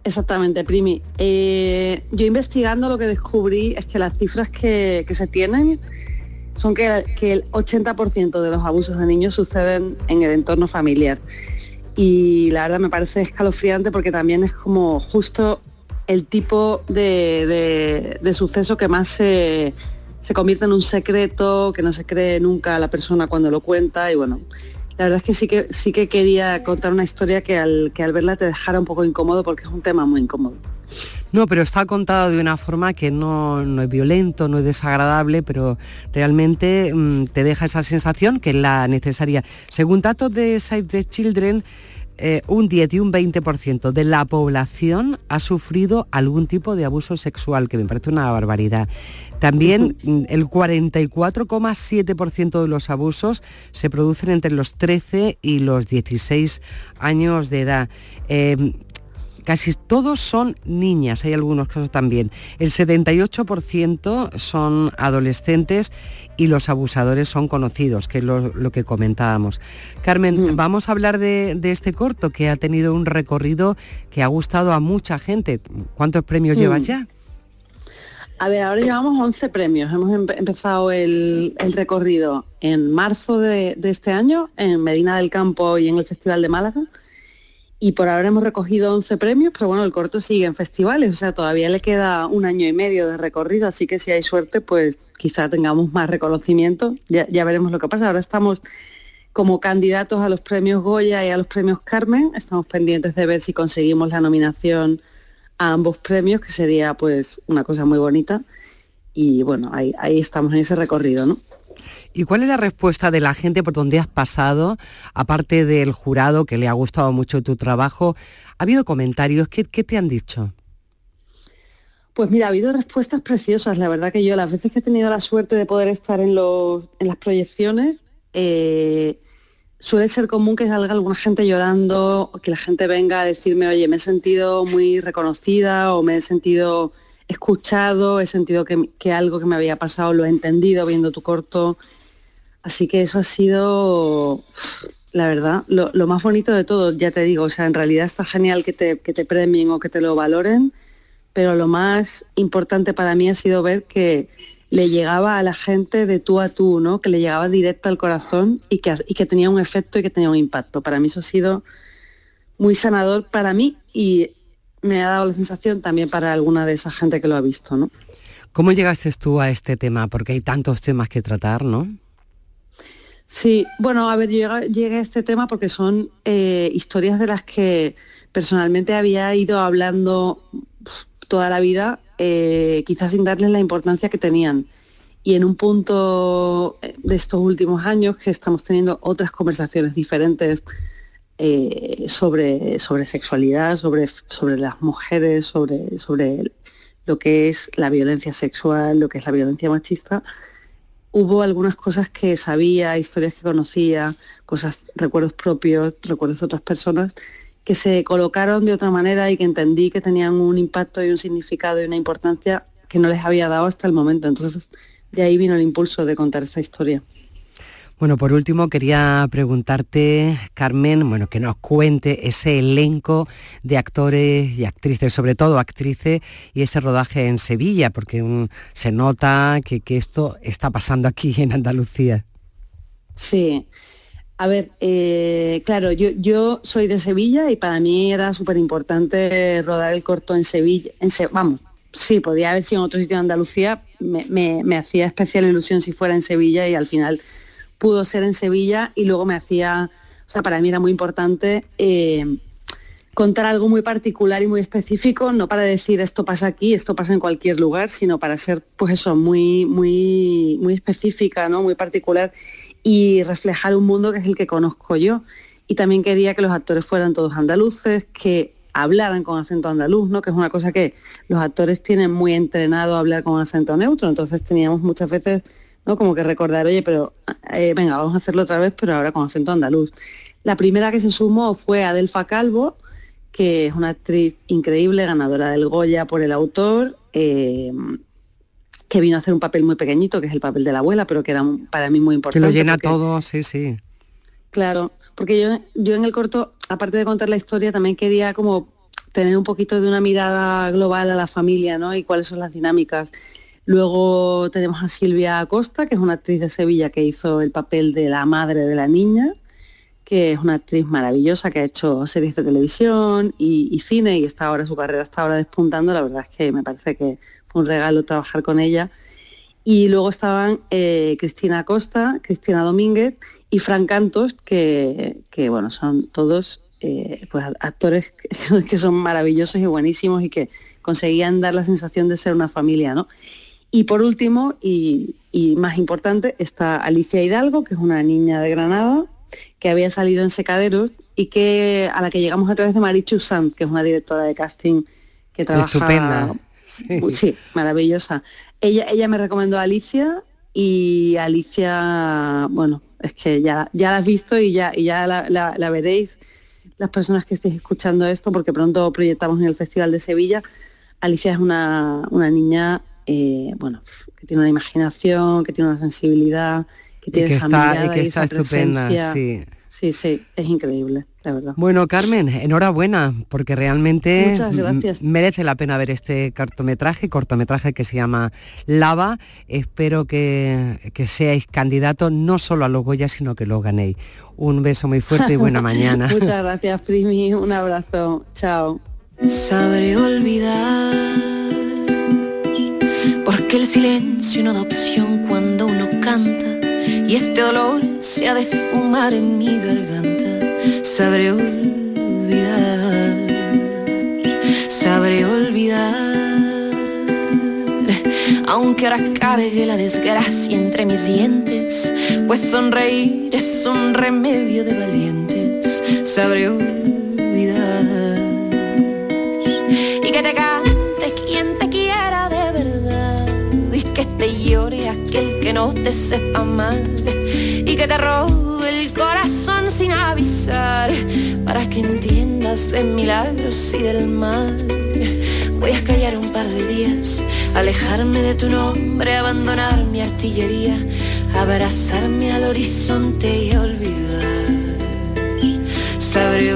Exactamente, Primi. Eh, yo investigando lo que descubrí es que las cifras que, se tienen son que, el 80% de los abusos de niños suceden en el entorno familiar. Y la verdad me parece escalofriante porque también es como justo el tipo de suceso que más se, se convierte en un secreto, que no se cree nunca a la persona cuando lo cuenta y bueno, la verdad es que sí que sí que quería contar una historia que al, que al verla te dejara un poco incómodo porque es un tema muy incómodo. No, pero está contado de una forma que no, no es violento, no es desagradable, pero realmente mm, te deja esa sensación que es la necesaria. Según datos de Save the Children, eh, un 10 y un 20% de la población ha sufrido algún tipo de abuso sexual, que me parece una barbaridad. También mm, el 44,7% de los abusos se producen entre los 13 y los 16 años de edad. Eh, Casi todos son niñas, hay algunos casos también. El 78% son adolescentes y los abusadores son conocidos, que es lo, lo que comentábamos. Carmen, vamos a hablar de, de este corto que ha tenido un recorrido que ha gustado a mucha gente. ¿Cuántos premios Mm. llevas ya? A ver, ahora llevamos 11 premios. Hemos empe- empezado el, el recorrido en marzo de, de este año en Medina del Campo y en el Festival de Málaga. Y por ahora hemos recogido 11 premios, pero bueno, el corto sigue en festivales, o sea, todavía le queda un año y medio de recorrido, así que si hay suerte, pues quizá tengamos más reconocimiento. Ya, ya veremos lo que pasa. Ahora estamos como candidatos a los premios Goya y a los premios Carmen. Estamos pendientes de ver si conseguimos la nominación a ambos premios, que sería pues una cosa muy bonita. Y bueno, ahí, ahí estamos en ese recorrido, ¿no? ¿Y cuál es la respuesta de la gente por donde has pasado, aparte del jurado que le ha gustado mucho tu trabajo? ¿Ha habido comentarios? ¿Qué, te han dicho? Pues mira, ha habido respuestas preciosas. La verdad que yo las veces que he tenido la suerte de poder estar en, las proyecciones, eh, suele ser común que salga alguna gente llorando, que la gente venga a decirme, oye, me he sentido muy reconocida o me he sentido escuchado, he sentido que, que algo que me había pasado lo he entendido viendo tu corto. Así que eso ha sido, la verdad, lo, más bonito de todo, ya te digo, o sea, en realidad está genial que te, que te premien o que te lo valoren, pero lo más importante para mí ha sido ver que le llegaba a la gente de tú a tú, ¿no? Que le llegaba directo al corazón y que, y que tenía un efecto y que tenía un impacto. Para mí eso ha sido muy sanador para mí y me ha dado la sensación también para alguna de esa gente que lo ha visto, ¿no? ¿Cómo llegaste tú a este tema? Porque hay tantos temas que tratar, ¿no? Sí, bueno, a ver, yo llegué a este tema porque son eh, historias de las que personalmente había ido hablando toda la vida, eh, quizás sin darles la importancia que tenían. Y en un punto eh, de estos últimos años que estamos teniendo otras conversaciones diferentes sobre, sobre sexualidad, sobre, sobre las mujeres, sobre, sobre lo que es la violencia sexual, lo que es la violencia machista, hubo algunas cosas que sabía, historias que conocía, cosas, recuerdos propios, recuerdos de otras personas, que se colocaron de otra manera y que entendí que tenían un impacto y un significado y una importancia que no les había dado hasta el momento. Entonces, de ahí vino el impulso de contar esta historia. Bueno, por último quería preguntarte, Carmen, bueno, que nos cuente ese elenco de actores y actrices, sobre todo actrices, y ese rodaje en Sevilla, porque se nota que, que esto está pasando aquí en Andalucía. Sí. A ver, eh, claro, yo, yo soy de Sevilla y para mí era súper importante rodar el corto en Sevilla. En Se- vamos, sí, podía haber sido en otro sitio de Andalucía, me, me- me hacía especial ilusión si fuera en Sevilla y al final pudo ser en Sevilla y luego me hacía, o sea, para mí era muy importante eh, contar algo muy particular y muy específico, no para decir esto pasa aquí, esto pasa en cualquier lugar, sino para ser, pues eso, muy, muy, muy específica, ¿no? Muy particular y reflejar un mundo que es el que conozco yo. Y también quería que los actores fueran todos andaluces, que hablaran con acento andaluz, ¿no? Que es una cosa que los actores tienen muy entrenado a hablar con acento neutro. Entonces teníamos muchas veces, ¿no? Como que recordar, oye, pero eh, venga, vamos a hacerlo otra vez, pero ahora con acento andaluz. La primera que se sumó fue Adelfa Calvo, que es una actriz increíble, ganadora del Goya por el autor, eh, que vino a hacer un papel muy pequeñito, que es el papel de la abuela, pero que era para mí muy Que importante. lo llena porque- todo, sí, sí. Claro, porque yo, yo en el corto, aparte de contar la historia, también quería como tener un poquito de una mirada global a la familia, ¿no? Y cuáles son las dinámicas. Luego tenemos a Silvia Acosta, que es una actriz de Sevilla que hizo el papel de la madre de la niña, que es una actriz maravillosa que ha hecho series de televisión y, cine y está ahora su carrera está ahora despuntando. La verdad es que me parece que fue un regalo trabajar con ella. Y luego estaban eh, Cristina Acosta, Cristina Domínguez y Fran Cantos, que, que, bueno, son todos eh, pues, actores que [LAUGHS] son maravillosos y buenísimos y que conseguían dar la sensación de ser una familia, ¿no? Y por último, y, y más importante, está Alicia Hidalgo, que es una niña de Granada, que había salido en Secaderos y que a la que llegamos a través de Marichu Sant, que es una directora de casting que trabaja Estupenda. Sí. maravillosa. Ella, ella me recomendó a Alicia y Alicia, bueno, es que ya, ya la has visto y ya, y ya la, la- la veréis las personas que estéis escuchando esto, porque pronto proyectamos en el Festival de Sevilla. Alicia es una, una niña, eh, bueno, que tiene una imaginación, que tiene una sensibilidad, que Y tiene que esa está, y mirada que y está esa estupenda, presencia. sí. Sí, sí, es increíble, la verdad. Bueno, Carmen, enhorabuena, porque realmente Muchas m- gracias. merece la pena ver este cortometraje, cortometraje que se llama Lava. Espero que, que seáis candidatos no solo a los Goya, sino que lo ganéis. Un beso muy fuerte y buena [LAUGHS] mañana. Muchas gracias, Primi. Un abrazo. Chao. Sabré olvidar, el silencio no da opción cuando uno canta y este dolor se ha de esfumar en mi garganta. Sabré olvidar, sabré olvidar, aunque ahora cargue la desgracia entre mis dientes, pues sonreír es un remedio de valientes. Sabré olvidar no te sepa amar y que te robe el corazón sin avisar para que entiendas de milagros y del mar voy a callar un par de días alejarme de tu nombre abandonar mi artillería abrazarme al horizonte y olvidar. Sabré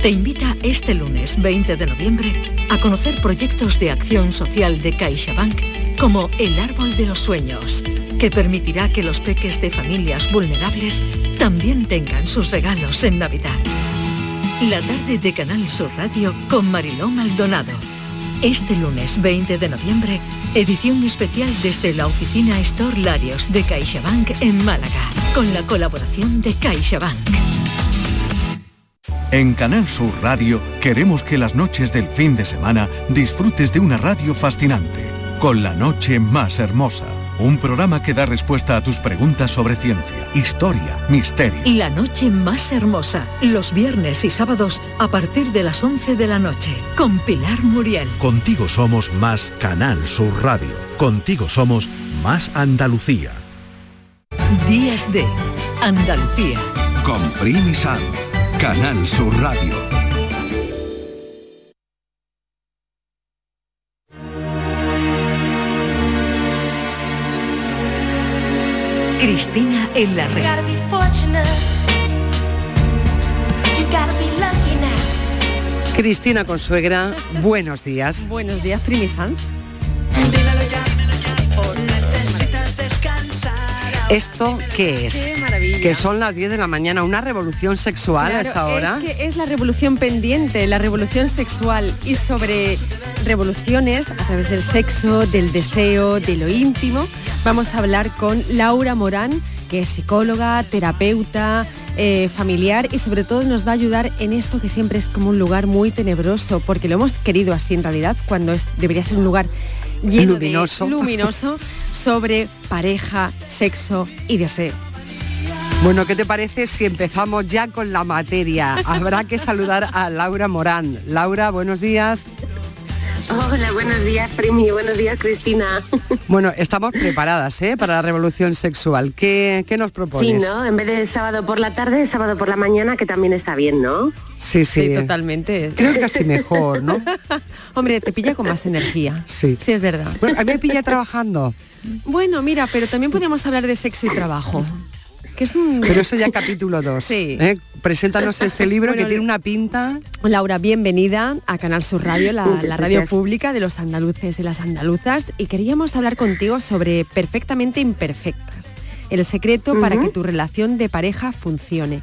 te invita este lunes 20 de noviembre a conocer proyectos de acción social de CaixaBank como El Árbol de los Sueños, que permitirá que los peques de familias vulnerables también tengan sus regalos en Navidad. La tarde de Canal Sur Radio con Mariló Maldonado. Este lunes 20 de noviembre, edición especial desde la oficina Store Larios de CaixaBank en Málaga, con la colaboración de CaixaBank. En Canal Sur Radio queremos que las noches del fin de semana disfrutes de una radio fascinante, con la noche más hermosa. Un programa que da respuesta a tus preguntas sobre ciencia, historia, misterio. La noche más hermosa, los viernes y sábados a partir de las 11 de la noche, con Pilar Muriel. Contigo somos más Canal Sur Radio. Contigo somos más Andalucía. Días de Andalucía. Con Primi Sanz, Canal Sur Radio. Cristina en la red. Cristina Consuegra, buenos días. Buenos días, Primi ¿Esto qué es? Qué maravilla. Que son las 10 de la mañana, una revolución sexual a Claro, esta hora. Es que es la revolución pendiente, la revolución sexual y sobre revoluciones a través del sexo, del deseo, de lo íntimo, vamos a hablar con Laura Morán, que es psicóloga, terapeuta, eh, familiar y sobre todo nos va a ayudar en esto que siempre es como un lugar muy tenebroso, porque lo hemos querido así en realidad, cuando es, debería ser un lugar lleno Luminoso. de luminoso sobre pareja, sexo y deseo. Bueno, ¿qué te parece si empezamos ya con la materia? Habrá que saludar a Laura Morán. Laura, buenos días. [LAUGHS] Hola, buenos días, Primi. Buenos días, Cristina. [LAUGHS] Bueno, estamos preparadas ¿eh? para la revolución sexual. ¿Qué, qué nos Sí, propones? ¿no? En vez de sábado por la tarde, sábado por la mañana, que también está bien, ¿no? Sí, sí. Sí, totalmente. Creo que casi mejor, ¿no? [LAUGHS] Hombre, te pilla con más energía. Sí. Sí, es verdad. Bueno, a mí me pilla trabajando. Bueno, mira, pero también podríamos hablar de sexo y trabajo. Que es un... Pero eso ya capítulo 2. Sí. Preséntanos [LAUGHS] este libro Bueno, que tiene una pinta. Laura, bienvenida a Canal Sur Radio, la, radio pública de los andaluces y las andaluzas, y queríamos hablar contigo sobre perfectamente imperfectas, el secreto para que tu relación de pareja funcione.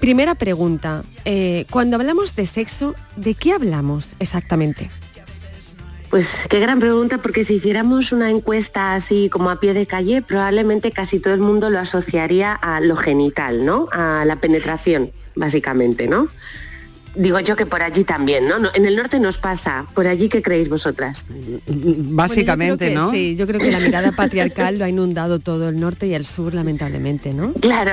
Primera pregunta, eh, cuando hablamos de sexo, ¿de qué hablamos exactamente? Pues qué gran pregunta, porque si hiciéramos una encuesta así como a pie de calle, probablemente casi todo el mundo lo asociaría a lo genital, ¿no? A la penetración, básicamente, ¿no? Digo yo que por allí también, ¿no? No, En el norte nos pasa. ¿Por allí qué creéis vosotras? Básicamente, Bueno, yo creo ¿no? Sí, yo creo que la mirada patriarcal lo ha inundado todo el norte y el sur, lamentablemente, ¿no? Claro,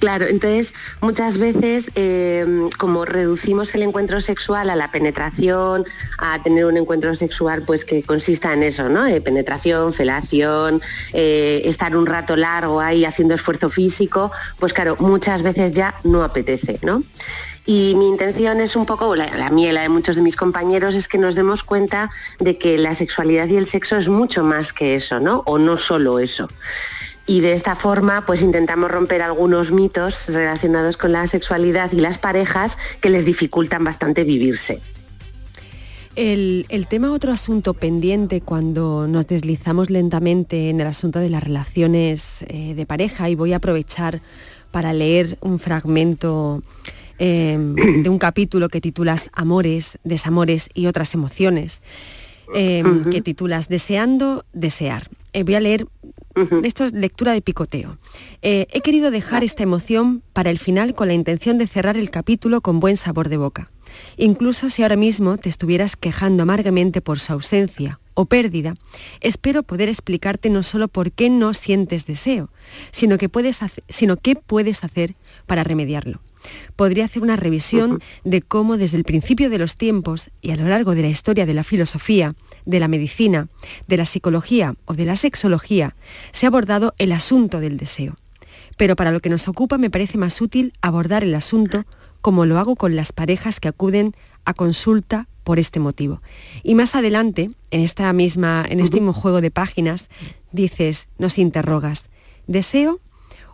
claro. Entonces, muchas veces, eh, como reducimos el encuentro sexual a la penetración, a tener un encuentro sexual pues que consista en eso, ¿no? Eh, penetración, felación, eh, estar un rato largo ahí haciendo esfuerzo físico, pues claro, muchas veces ya no apetece, ¿no? Y mi intención es un poco, la, la mía y la de muchos de mis compañeros, es que nos demos cuenta de que la sexualidad y el sexo es mucho más que eso, ¿no? O no solo eso. Y de esta forma, pues intentamos romper algunos mitos relacionados con la sexualidad y las parejas que les dificultan bastante vivirse. El, el tema, otro asunto pendiente cuando nos deslizamos lentamente en el asunto de las relaciones eh, de pareja, y voy a aprovechar para leer un fragmento eh, [COUGHS] de un capítulo que titulas Amores, Desamores y otras emociones, eh, Ujú. que titulas Deseando, Desear. Eh, voy a leer, esto es lectura de picoteo. Eh, he querido dejar esta emoción para el final con la intención de cerrar el capítulo con buen sabor de boca. Incluso si ahora mismo te estuvieras quejando amargamente por su ausencia o pérdida, espero poder explicarte no solo por qué no sientes deseo, sino, que puedes sino qué puedes hacer para remediarlo. Podría hacer una revisión de cómo desde el principio de los tiempos y a lo largo de la historia de la filosofía, de la medicina, de la psicología o de la sexología se ha abordado el asunto del deseo. Pero para lo que nos ocupa me parece más útil abordar el asunto como lo hago con las parejas que acuden a consulta por este motivo. Y más adelante, en, esta misma, en este mismo juego de páginas, dices, nos interrogas, ¿deseo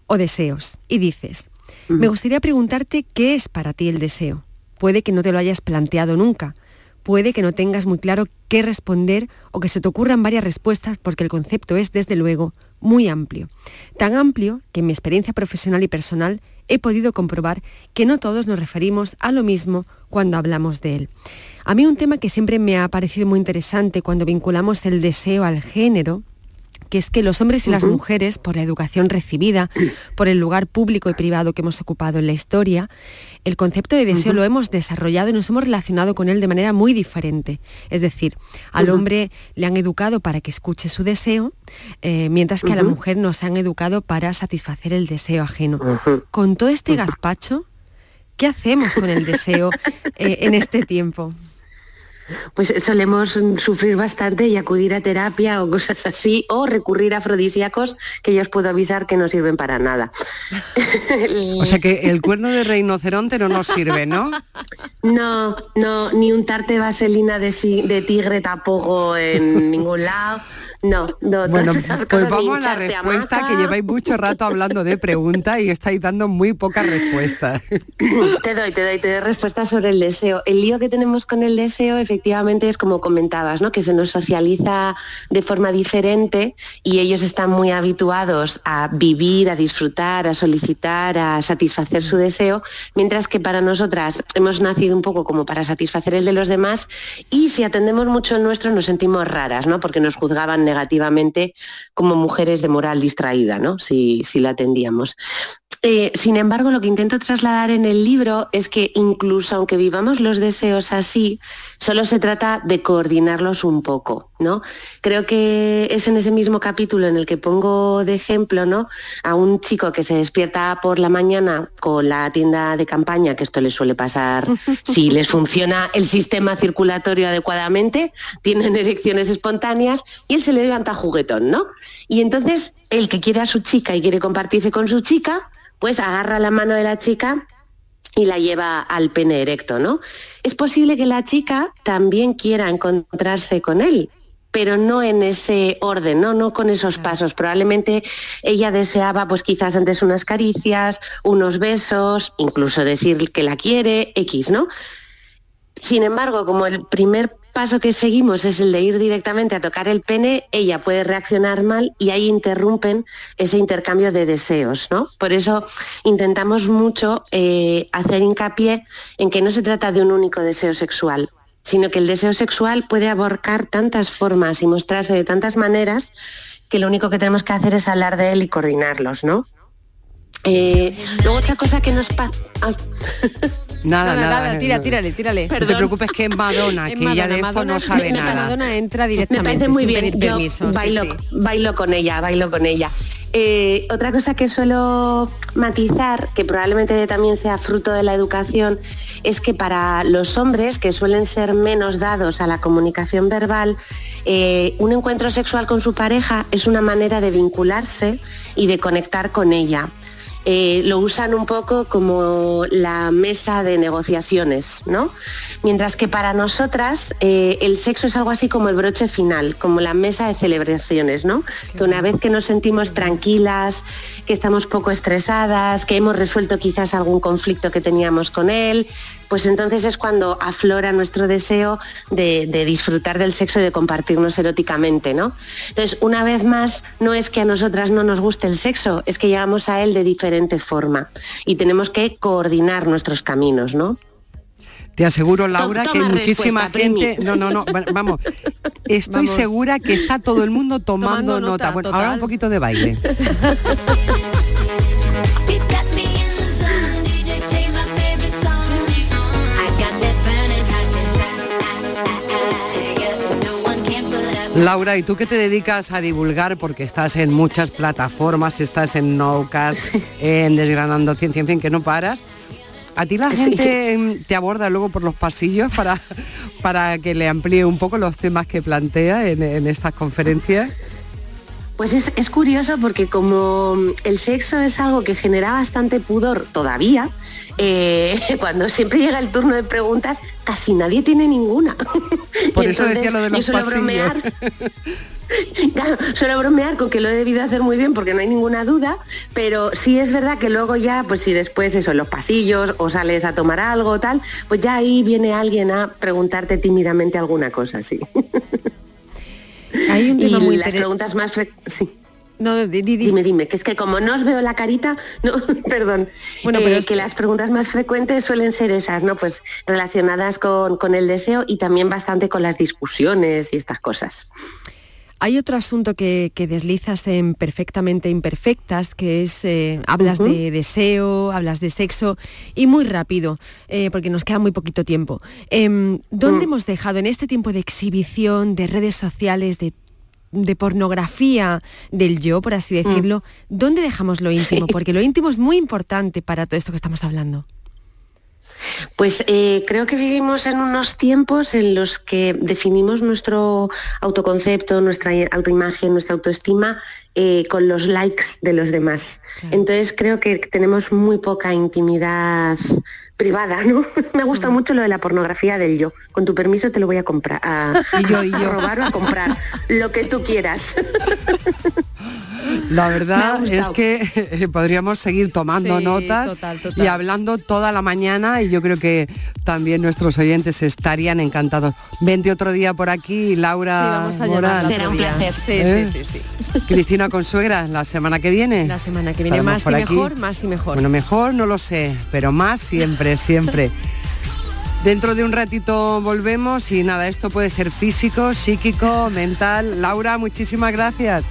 o deseos? Y dices, me gustaría preguntarte qué es para ti el deseo. Puede que no te lo hayas planteado nunca, puede que no tengas muy claro qué responder o que se te ocurran varias respuestas porque el concepto es, desde luego, muy amplio. Tan amplio que en mi experiencia profesional y personal he podido comprobar que no todos nos referimos a lo mismo cuando hablamos de él. A mí un tema que siempre me ha parecido muy interesante cuando vinculamos el deseo al género, que es que los hombres y las mujeres, por la educación recibida, [CLEARS THROAT] por el lugar público y privado que hemos ocupado en la historia, el concepto de deseo lo hemos desarrollado y nos hemos relacionado con él de manera muy diferente. Es decir, al hombre le han educado para que escuche su deseo, eh, mientras que a la mujer nos han educado para satisfacer el deseo ajeno. Con todo este gazpacho, ¿qué hacemos con el deseo eh, en este tiempo? Pues solemos sufrir bastante y acudir a terapia o cosas así, o recurrir a afrodisíacos que yo os puedo avisar que no sirven para nada. [LAUGHS] O sea que el cuerno de rinoceronte no nos sirve, ¿no? No, no, ni untarte vaselina de, de tigre tampoco en ningún lado. No, no, Bueno, esas pues cosas, vamos a la respuesta que lleváis mucho rato hablando de preguntas y estáis dando muy pocas respuestas. Te doy, te doy, te doy respuesta sobre el deseo. El lío que tenemos con el deseo efectivamente es como comentabas, ¿no? Que se nos socializa de forma diferente y ellos están muy habituados a vivir, a disfrutar, a solicitar, a satisfacer su deseo, mientras que para nosotras hemos nacido un poco como para satisfacer el de los demás y si atendemos mucho el nuestro nos sentimos raras, ¿no? Porque nos juzgaban negativamente como mujeres de moral distraída, ¿no? Si, si lo atendíamos. Eh, sin embargo, lo que intento trasladar en el libro es que incluso aunque vivamos los deseos así, solo se trata de coordinarlos un poco, ¿no? Creo que es en ese mismo capítulo en el que pongo de ejemplo, ¿no? A un chico que se despierta por la mañana con la tienda de campaña, que esto le suele pasar [LAUGHS] si les funciona el sistema circulatorio adecuadamente, tienen erecciones espontáneas y él se le levanta juguetón, ¿no? Y entonces el que quiere a su chica y quiere compartirse con su chica, pues agarra la mano de la chica y la lleva al pene erecto, ¿no? Es posible que la chica también quiera encontrarse con él, pero no en ese orden, ¿no? no con esos pasos. Probablemente ella deseaba, pues quizás antes unas caricias, unos besos, incluso decir que la quiere, X, ¿no? Sin embargo, como el primer paso que seguimos es el de ir directamente a tocar el pene, ella puede reaccionar mal y ahí interrumpen ese intercambio de deseos, ¿no? Por eso intentamos mucho eh, hacer hincapié en que no se trata de un único deseo sexual, sino que el deseo sexual puede abarcar tantas formas y mostrarse de tantas maneras que lo único que tenemos que hacer es hablar de él y coordinarlos, ¿no? Eh, luego otra cosa que nos pasa... [LAUGHS] Nada, nada, nada, tira, tírale, tírale. No te preocupes que es Madonna, que ella de esto no sabe nada. Madonna entra directamente. Me parece muy sin bien. Yo permiso, sí, bailo, sí. bailo con ella, bailo con ella. Eh, otra cosa que suelo matizar, que probablemente también sea fruto de la educación, es que para los hombres, que suelen ser menos dados a la comunicación verbal, eh, un encuentro sexual con su pareja es una manera de vincularse y de conectar con ella. Eh, lo usan un poco como la mesa de negociaciones, ¿no? Mientras que para nosotras eh, el sexo es algo así como el broche final, como la mesa de celebraciones, ¿no? Que una vez que nos sentimos tranquilas, que estamos poco estresadas, que hemos resuelto quizás algún conflicto que teníamos con él, pues entonces es cuando aflora nuestro deseo de, de disfrutar del sexo y de compartirnos eróticamente, ¿no? Entonces, una vez más, no es que a nosotras no nos guste el sexo, es que llegamos a él de diferente forma y tenemos que coordinar nuestros caminos, ¿no? Te aseguro, Laura, Toma que muchísima Primi. gente. No, no, no. va- Vamos. Estoy Vamos. segura que está todo el mundo [LAUGHS] tomando, Tomando nota. nota, Bueno, total. ahora un poquito de baile. [LAUGHS] Laura, ¿y tú qué te dedicas a divulgar? Porque estás en muchas plataformas, estás en Noucas, en Desgranando Ciencia, en fin, que no paras. ¿A ti la gente te aborda luego por los pasillos para, para que le amplíe un poco los temas que plantea en, en estas conferencias? Pues es, es curioso porque como el sexo es algo que genera bastante pudor todavía, eh, [LAUGHS] cuando siempre llega el turno de preguntas, casi nadie tiene ninguna. Por [LAUGHS] Y eso decía entonces lo de yo los suelo pasillos. bromear [LAUGHS] Claro, suelo bromear con que lo he debido hacer muy bien porque no hay ninguna duda, pero sí es verdad que luego ya, pues si después eso, en los pasillos o sales a tomar algo tal, pues ya ahí viene alguien a preguntarte tímidamente alguna cosa, sí. Hay un y tema muy las preguntas más frecuentes... Sí. No, di- di- di. Dime, dime, que es que como no os veo la carita, no, [LAUGHS] perdón, Bueno, eh, pero es- que las preguntas más frecuentes suelen ser esas, ¿no? Pues relacionadas con, con el deseo y también bastante con las discusiones y estas cosas. Hay otro asunto que, que deslizas en Perfectamente Imperfectas, que es, eh, hablas de deseo, hablas de sexo, y muy rápido, eh, porque nos queda muy poquito tiempo. Em, ¿Dónde Mm. hemos dejado en este tiempo de exhibición, de redes sociales, de, de pornografía del yo, por así decirlo, ¿dónde dejamos lo íntimo? Mm. Sí. Porque lo íntimo es muy importante para todo esto que estamos hablando. Pues eh, creo que vivimos en unos tiempos en los que definimos nuestro autoconcepto, nuestra autoimagen, nuestra autoestima eh, con los likes de los demás. Entonces creo que tenemos muy poca intimidad privada, ¿no? [LAUGHS] Me gusta mucho lo de la pornografía del yo. Con tu permiso te lo voy a comprar, a, Y yo, y a yo. robar o a comprar, lo que tú quieras. [LAUGHS] La verdad es que eh, podríamos seguir tomando Sí, notas total, total. y hablando toda la mañana y yo creo que también nuestros oyentes estarían encantados. Vente otro día por aquí, Laura. Sí, vamos a Será un placer. Sí, ¿Eh? sí, sí, sí. Cristina Consuegra, la semana que viene. La semana que viene Estaremos más y aquí. mejor, más y mejor. Bueno, mejor no lo sé, pero más siempre, [LAUGHS] siempre. Dentro de un ratito volvemos y nada, esto puede ser físico, psíquico, mental. Laura, muchísimas gracias.